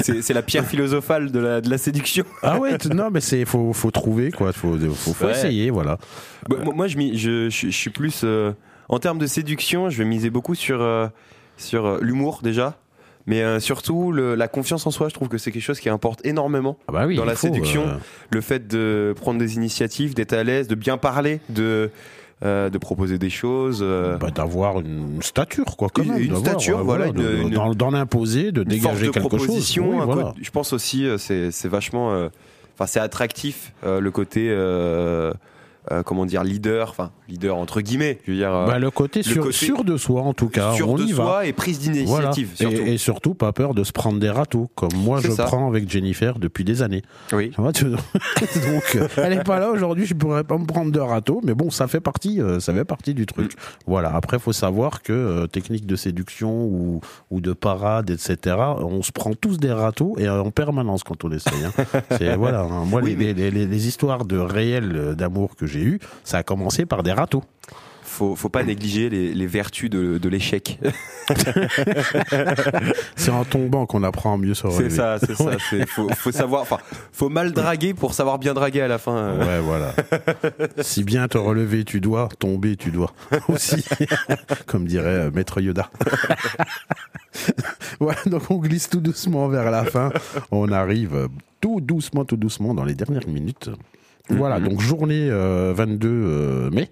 c'est la pierre philosophale de la, de la séduction. Ah ouais, non, mais c'est faut faut trouver quoi, faut faut, faut Ouais. essayer, voilà. Bah, moi, moi, je, suis plus. euh, en termes de séduction, je vais miser beaucoup sur, euh, sur l'humour déjà. Mais surtout, le- la confiance en soi, je trouve que c'est quelque chose qui importe énormément Ah bah oui, dans la faut, séduction. Le fait de prendre des initiatives, d'être à l'aise, de bien parler, de, euh, de proposer des choses. euh, bah, d'avoir une stature quoi, quand Une- même, une stature, euh, voilà, de- une- une- d'en imposer, de dégager quelque chose. Oui, voilà. je pense aussi, c'est c'est vachement. Enfin, c'est attractif le côté. Euh, comment dire leader enfin leader entre guillemets je veux dire euh, Bah, le côté, le sûr, côté sûr de soi en tout cas, sûr on de y soi va. et prise d'initiative Et, surtout et surtout pas peur de se prendre des râteaux, comme moi je ça. prends avec Jennifer depuis des années. oui Donc, elle est pas là aujourd'hui, je pourrais pas me prendre de râteau, mais bon, ça fait partie, euh, ça fait partie du truc. Mm. Voilà. Après, faut savoir que technique de séduction ou, ou de parade, etc. On se prend tous des râteaux et en permanence quand on essaye. hein. C'est voilà. hein. Moi, Oui, les, les, les- les histoires de réel d'amour que j'ai eu, ça a commencé par des râteaux. faut faut pas négliger les, les vertus de, de l'échec C'est en tombant qu'on apprend à mieux se relever. c'est ça c'est ça c'est faut, faut savoir enfin faut mal draguer pour savoir bien draguer à la fin. Ouais, voilà. si bien te relever tu dois, tomber tu dois aussi, comme dirait euh, Maître Yoda. voilà, donc on glisse tout doucement vers la fin. On arrive tout doucement, tout doucement dans les dernières minutes. Voilà, donc journée euh, 22 euh, mai.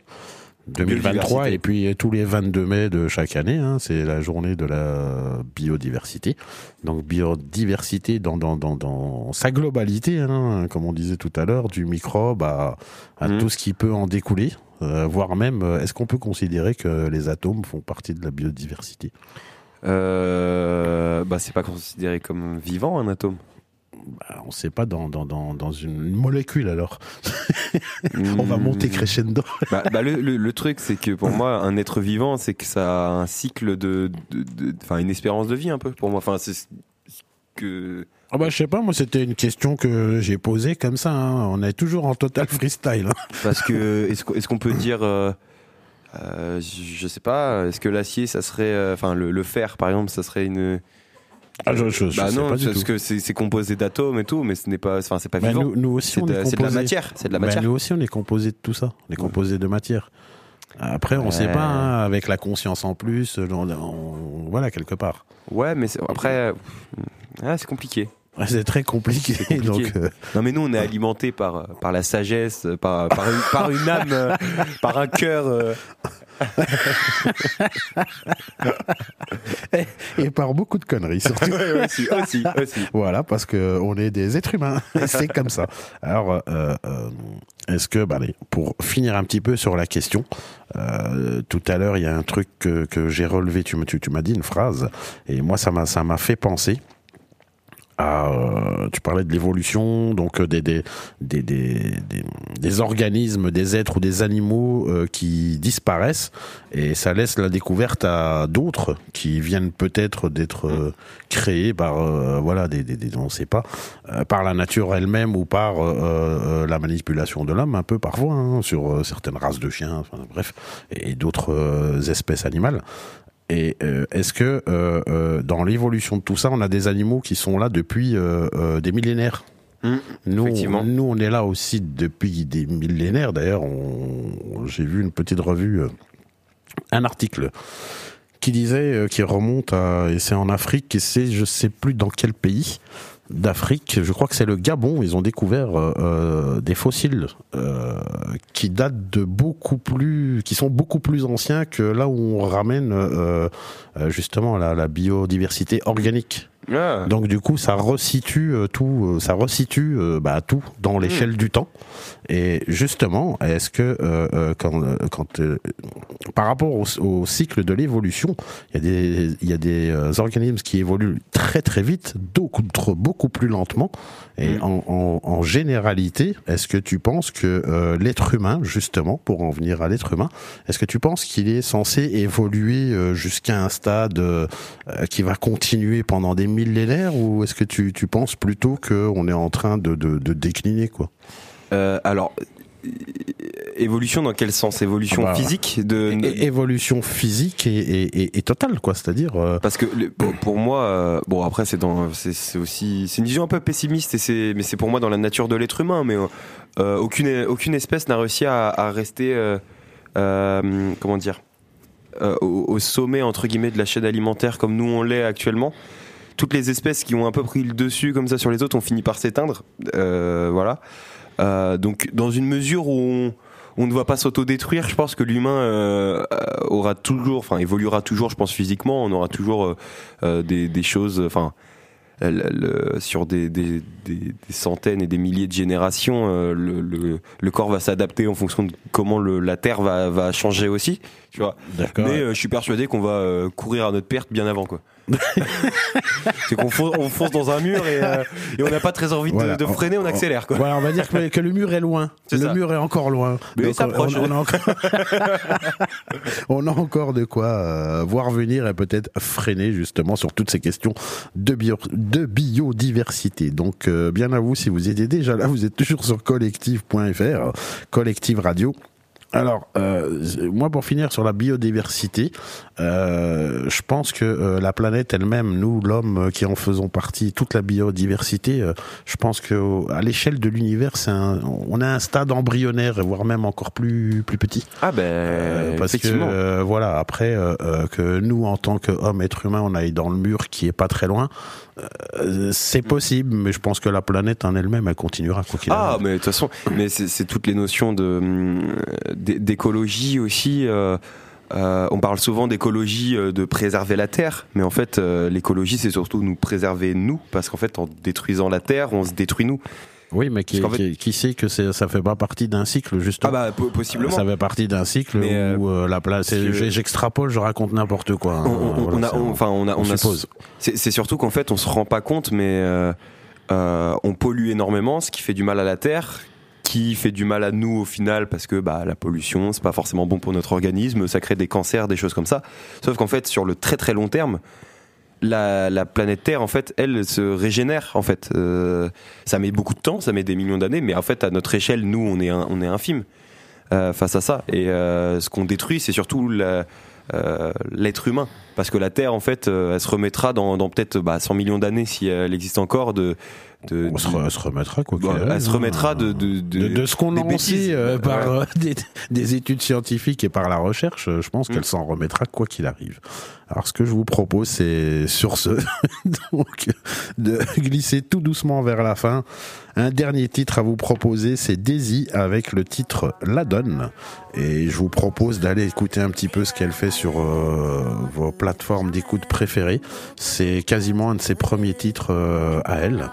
2023 Biodiversité. et puis euh, tous les 22 mai de chaque année, hein, c'est la journée de la biodiversité. Donc biodiversité dans, dans, dans, dans sa globalité, hein, comme on disait tout à l'heure, du microbe à, à Mhm. tout ce qui peut en découler, euh, voire même, euh, est-ce qu'on peut considérer que les atomes font partie de la biodiversité? Euh, bah c'est pas considéré comme vivant un atome Bah, On ne sait pas dans, dans, dans, dans une molécule alors. On va monter Hmm. crescendo. bah, bah, le, le, le truc c'est que pour moi un être vivant c'est que ça a un cycle de enfin une espérance de vie un peu pour moi enfin c'est ce que Ah bah, je sais pas, moi c'était une question que j'ai posée comme ça. hein. On est toujours en total freestyle. hein. Parce que est-ce qu'on peut dire, euh, euh, je je sais pas, est-ce que l'acier, ça serait, euh, enfin le, le fer par exemple, ça serait une. Ah, je, je, je bah sais non, pas du parce tout. que c'est composé d'atomes et tout, mais ce n'est pas, enfin c'est pas Bah, vivant. nous, nous aussi, C'est de, de la composé- matière, c'est de la Bah, matière. nous aussi, on est composé de tout ça. On est composé de matière. Après, on Ouais. sait pas, hein, avec la conscience en plus, on- on- voilà, quelque part. Ouais, mais après, ah, c'est compliqué. Ouais, C'est très compliqué. C'est compliqué. Donc, euh, Non, mais nous, on est alimenté par par la sagesse, par par une, par une âme, euh, par un cœur. euh, et par beaucoup de conneries, surtout. ouais, aussi, aussi, aussi. Voilà, parce que on est des êtres humains. C'est comme ça. Alors, est-ce que, bah, allez, pour finir un petit peu sur la question, tout à l'heure, il y a un truc que, que j'ai relevé. Tu, me- tu, tu m'as dit une phrase, et moi, ça m'a fait penser. Euh, tu parlais de l'évolution, donc euh, des, des, des, des, des, organismes, des êtres ou des animaux euh, qui disparaissent, et ça laisse la découverte à d'autres qui viennent peut-être d'être créés par voilà des, on sait pas par la nature elle-même ou par la manipulation de l'homme un peu parfois hein, sur certaines races de chiens bref et d'autres espèces animales et euh, est-ce que euh, euh, dans l'évolution de tout ça on a des animaux qui sont là depuis des millénaires Mm, Nous, effectivement. nous, on est là aussi depuis des millénaires. D'ailleurs, on- j'ai vu une petite revue, un article qui disait, qui remonte à, et c'est en Afrique, et c'est, je sais plus dans quel pays d'Afrique, je crois que c'est le Gabon, ils ont découvert euh, euh, des fossiles euh, qui datent de beaucoup plus, qui sont beaucoup plus anciens que là où on ramène euh, euh, justement la, la biodiversité organique. Ah. Donc du coup, ça resitue euh, tout, euh, ça resitue euh, bah, tout dans l'échelle du temps. Et justement, est-ce que euh, quand, quand euh, par rapport au, au cycle de l'évolution, il y a des, il y a des organismes qui évoluent très très vite, d'autres beaucoup plus lentement. Et en, en, en généralité, est-ce que tu penses que euh, l'être humain, justement, pour en venir à l'être humain, est-ce que tu penses qu'il est censé évoluer jusqu'à un stade qui va continuer pendant des millénaires ou est-ce que tu, tu penses plutôt qu'on est en train de, de, de décliner quoi? Euh, alors, euh, évolution dans quel sens? Évolution Ah bah, physique de, É- Évolution physique et, et, et, et totale, quoi. C'est-à-dire. euh, Parce que le- pour, pour moi, euh, bon après c'est dans, c'est c'est aussi, c'est une vision un peu pessimiste et c'est, mais c'est pour moi dans la nature de l'être humain. Mais euh, aucune aucune espèce n'a réussi à, à rester, comment dire, au, au sommet entre guillemets de la chaîne alimentaire comme nous on l'est actuellement. Toutes les espèces qui ont un peu pris le dessus comme ça sur les autres ont fini par s'éteindre. Euh, voilà. Euh, donc dans une mesure où on, on ne va pas s'autodétruire, je pense que l'humain euh, euh, aura toujours, enfin évoluera toujours, je pense physiquement, on aura toujours euh, euh, des, des choses, enfin le- le- sur des, des, des- des centaines et des milliers de générations, euh, le, le- le corps va s'adapter en fonction de comment le, la Terre va, va changer aussi, tu vois. D'accord. Mais euh, je suis persuadé qu'on va euh, courir à notre perte bien avant, quoi. C'est qu'on fonce, on fonce dans un mur et, euh, et on n'a pas très envie de- freiner, on accélère, quoi. Voilà, on va dire que, que le mur est loin. Le ça. mur est encore loin. Mais Donc, on, on a encore... on a encore de quoi euh, voir venir et peut-être freiner justement sur toutes ces questions de, bio- de biodiversité. Donc, euh, bien à vous si vous étiez déjà là, vous êtes toujours sur collective.fr, collective radio. Alors, euh, moi, pour finir sur la biodiversité, euh, je pense que euh, la planète elle-même, nous, l'homme euh, qui en faisons partie, toute la biodiversité, euh, je pense que à l'échelle de l'univers, c'est un, on a un stade embryonnaire, voire même encore plus plus petit. Ah ben, Euh, parce que effectivement. voilà, après que nous, en tant qu'hommes, être humain, on aille dans le mur qui est pas très loin, euh, c'est possible, mais je pense que la planète en elle-même, elle continuera quoi qu'il Ah, arrive. mais de toute façon, mais c'est c'est toutes les notions de hum, d'é- d'écologie aussi. euh, euh, on parle souvent d'écologie, de préserver la terre, mais en fait, l'écologie, c'est surtout nous préserver nous, parce qu'en fait, en détruisant la terre, on se détruit nous. Oui, mais qui, fait- sait que ça fait pas partie d'un cycle, justement Ah bah po- possiblement. Ça fait partie d'un cycle Mais, euh, où euh, la place. J'extrapole, je raconte n'importe quoi. hein. On, on- Voilà, on a, c'est- on- enfin, on a, on on a- suppose. C'est surtout qu'en fait, on se rend pas compte, mais euh, on pollue énormément, ce qui fait du mal à la terre, qui fait du mal à nous au final, parce que bah, la pollution, c'est pas forcément bon pour notre organisme, ça crée des cancers, des choses comme ça. Sauf qu'en fait, sur le très très long terme, la, la planète Terre, en fait, elle se régénère. En fait, Euh, ça met beaucoup de temps, ça met des millions d'années, mais en fait, à notre échelle, nous, on est, un- on est infime euh, face à ça. Et euh, ce qu'on détruit, c'est surtout euh, l'être humain. Parce que la Terre, en fait, euh, elle se remettra dans, dans peut-être bah, 100 millions d'années, si elle existe encore, de. De On se, re- se remettra quoi Bon, arrive, elle se hein. remettra de, de, de, de ce qu'on bêtises. sait euh, par euh, des, des études scientifiques et par la recherche, je pense Mm. qu'elle s'en remettra quoi qu'il arrive. Alors ce que je vous propose, c'est sur ce donc de glisser tout doucement vers la fin. Un dernier titre à vous proposer, c'est Daisy avec le titre La Donne. Et je vous propose d'aller écouter un petit peu ce qu'elle fait sur euh, vos plateformes d'écoute préférées. C'est quasiment un de ses premiers titres euh, à elle.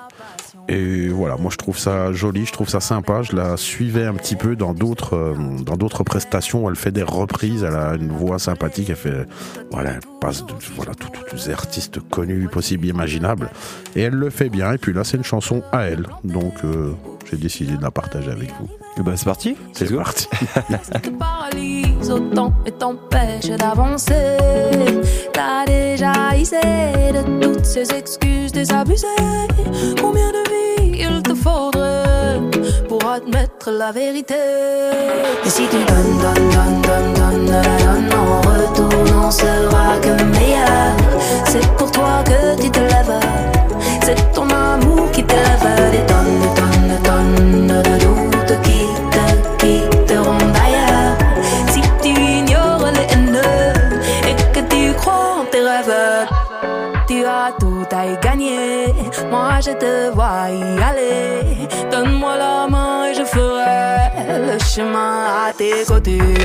Et voilà, moi je trouve ça joli, je trouve ça sympa. Je la suivais un petit peu dans d'autres euh, dans d'autres prestations. où Elle fait des reprises, elle a une voix sympathique. Elle fait voilà, elle passe de voilà tous les artistes connus possibles, imaginables, et elle le fait bien. Et puis là, c'est une chanson à elle, donc euh, j'ai décidé de la partager avec vous. Bah c'est parti, c'est parti. te paralyse autant et t'empêche d'avancer. T'as déjà de toutes ces excuses désabusées. Combien de vies il te faudrait pour admettre la vérité?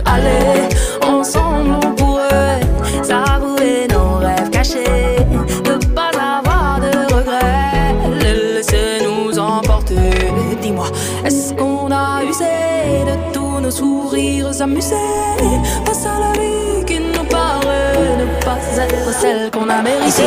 Allez, ensemble on pourrait savourer nos rêves cachés. Ne pas avoir de regrets. Les laisser nous emporter. Dis-moi, est-ce qu'on a usé de tous nos sourires amusés? Face à la vie qui nous paraît ne pas être celle qu'on a méritée?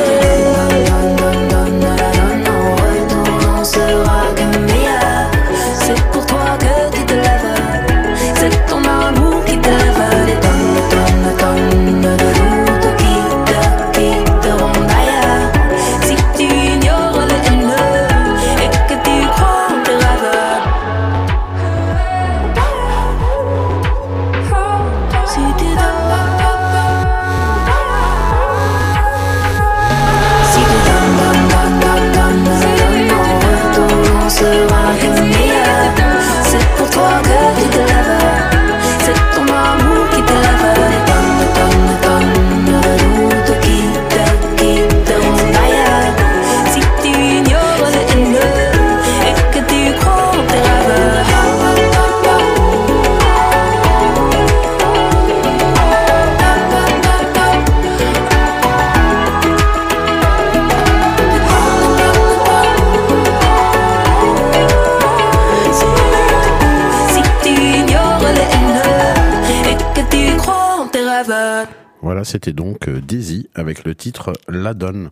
Voilà, c'était donc euh, Daisy avec le titre La Donne.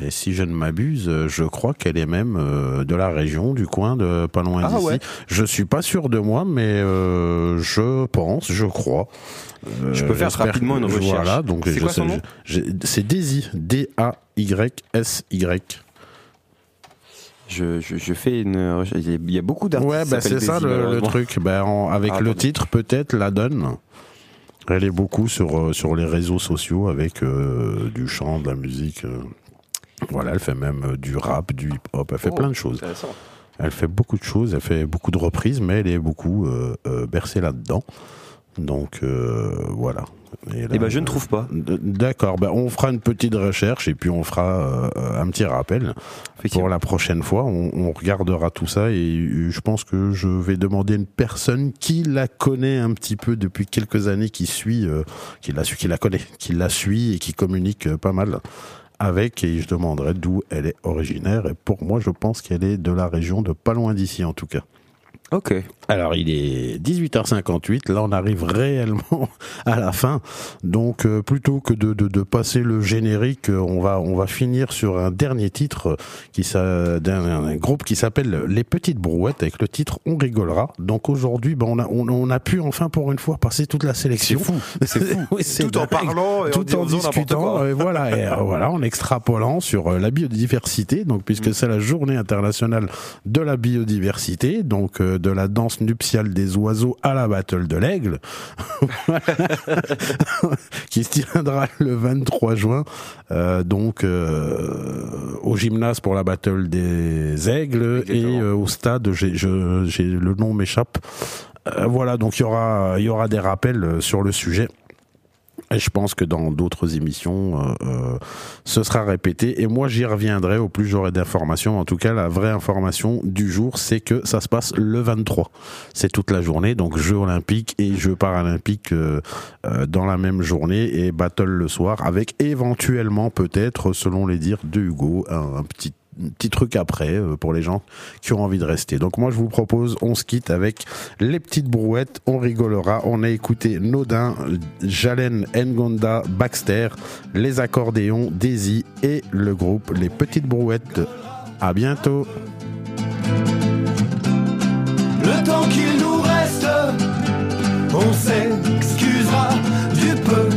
Et si je ne m'abuse, euh, je crois qu'elle est même euh, de la région, du coin de pas loin Ah d'ici. ouais. Je suis pas sûr de moi, mais euh, je pense, je crois. Euh, Je peux faire rapidement une recherche. Voilà, donc C'est je quoi son sais- nom? j'ai- C'est Daisy, D-A-Y-S-Y. Je, je, je fais une. recherche. Il y a- y a beaucoup d'artistes. Ouais, bah c'est ça Daisy, le, truc. Ben, en- avec Ah, le titre, peut-être La Donne. Elle est beaucoup sur, euh, sur les réseaux sociaux avec euh, du chant, de la musique. euh. Voilà, elle fait même du rap, du hip-hop, elle fait Oh, plein de choses. intéressant. Elle fait beaucoup de choses, elle fait beaucoup de reprises, mais elle est beaucoup euh, euh, bercée là-dedans. Donc euh, voilà. Et là, Eh ben, je ne trouve pas. D'accord, ben, on fera une petite recherche et puis on fera euh, un petit rappel pour la prochaine fois. On, on regardera tout ça et euh, je pense que je vais demander à une personne qui la connaît un petit peu depuis quelques années, qui suit, euh, qui la suit, qui la connaît, qui la suit et qui communique euh, pas mal avec et je demanderai d'où elle est originaire et pour moi je pense qu'elle est de la région de pas loin d'ici en tout cas. Ok. Alors il est 18h58, là on arrive réellement à la fin. Donc euh, plutôt que de, de, de passer le générique, euh, on va on va finir sur un dernier titre qui d'un un groupe qui s'appelle Les Petites Brouettes avec le titre On rigolera. Donc aujourd'hui ben, on a on, on a pu enfin pour une fois passer toute la sélection. C'est fou, c'est fou. Oui, Tout en parlant et tout en discutant, et voilà, et, euh, voilà, en extrapolant sur euh, la biodiversité, donc Mm. puisque c'est la journée internationale de la biodiversité, donc euh, de la danse nuptiale des oiseaux à la battle de l'aigle, qui se tiendra le 23 juin, euh, donc euh, au gymnase pour la battle des aigles et euh, au stade, j'ai le nom m'échappe. Voilà, donc il y aura, il y aura des rappels sur le sujet. Et je pense que dans d'autres émissions, euh, euh, ce sera répété. Et moi, j'y reviendrai au plus j'aurai d'informations. En tout cas, la vraie information du jour, c'est que ça se passe le 23. C'est toute la journée, donc Jeux olympiques et Jeux paralympiques euh, dans la même journée et battle le soir, avec éventuellement peut-être, selon les dires de Hugo, un, petit petit truc après euh, pour les gens qui ont envie de rester. Donc moi je vous propose, on se quitte avec les petites brouettes, on rigolera. On a écouté Nodin, Jalen Ngonda, Baxter, les accordéons, Daisy et le groupe Les Petites Brouettes. À bientôt. Le temps qu'il nous reste, on s'excusera du peu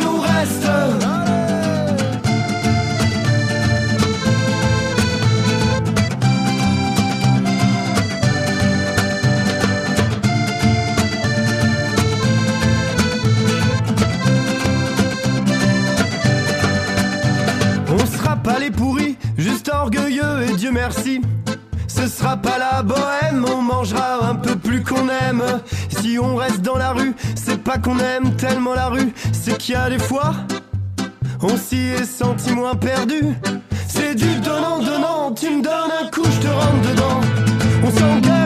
nous reste. Pas les pourris, juste orgueilleux et Dieu merci. Ce sera pas la bohème, on mangera un peu plus qu'on aime. Si on reste dans la rue, c'est pas qu'on aime tellement la rue, c'est qu'il y a des fois, on s'y est senti moins perdu. C'est du donnant-donnant, tu me donnes un coup, je te rentre dedans. On s'engueule,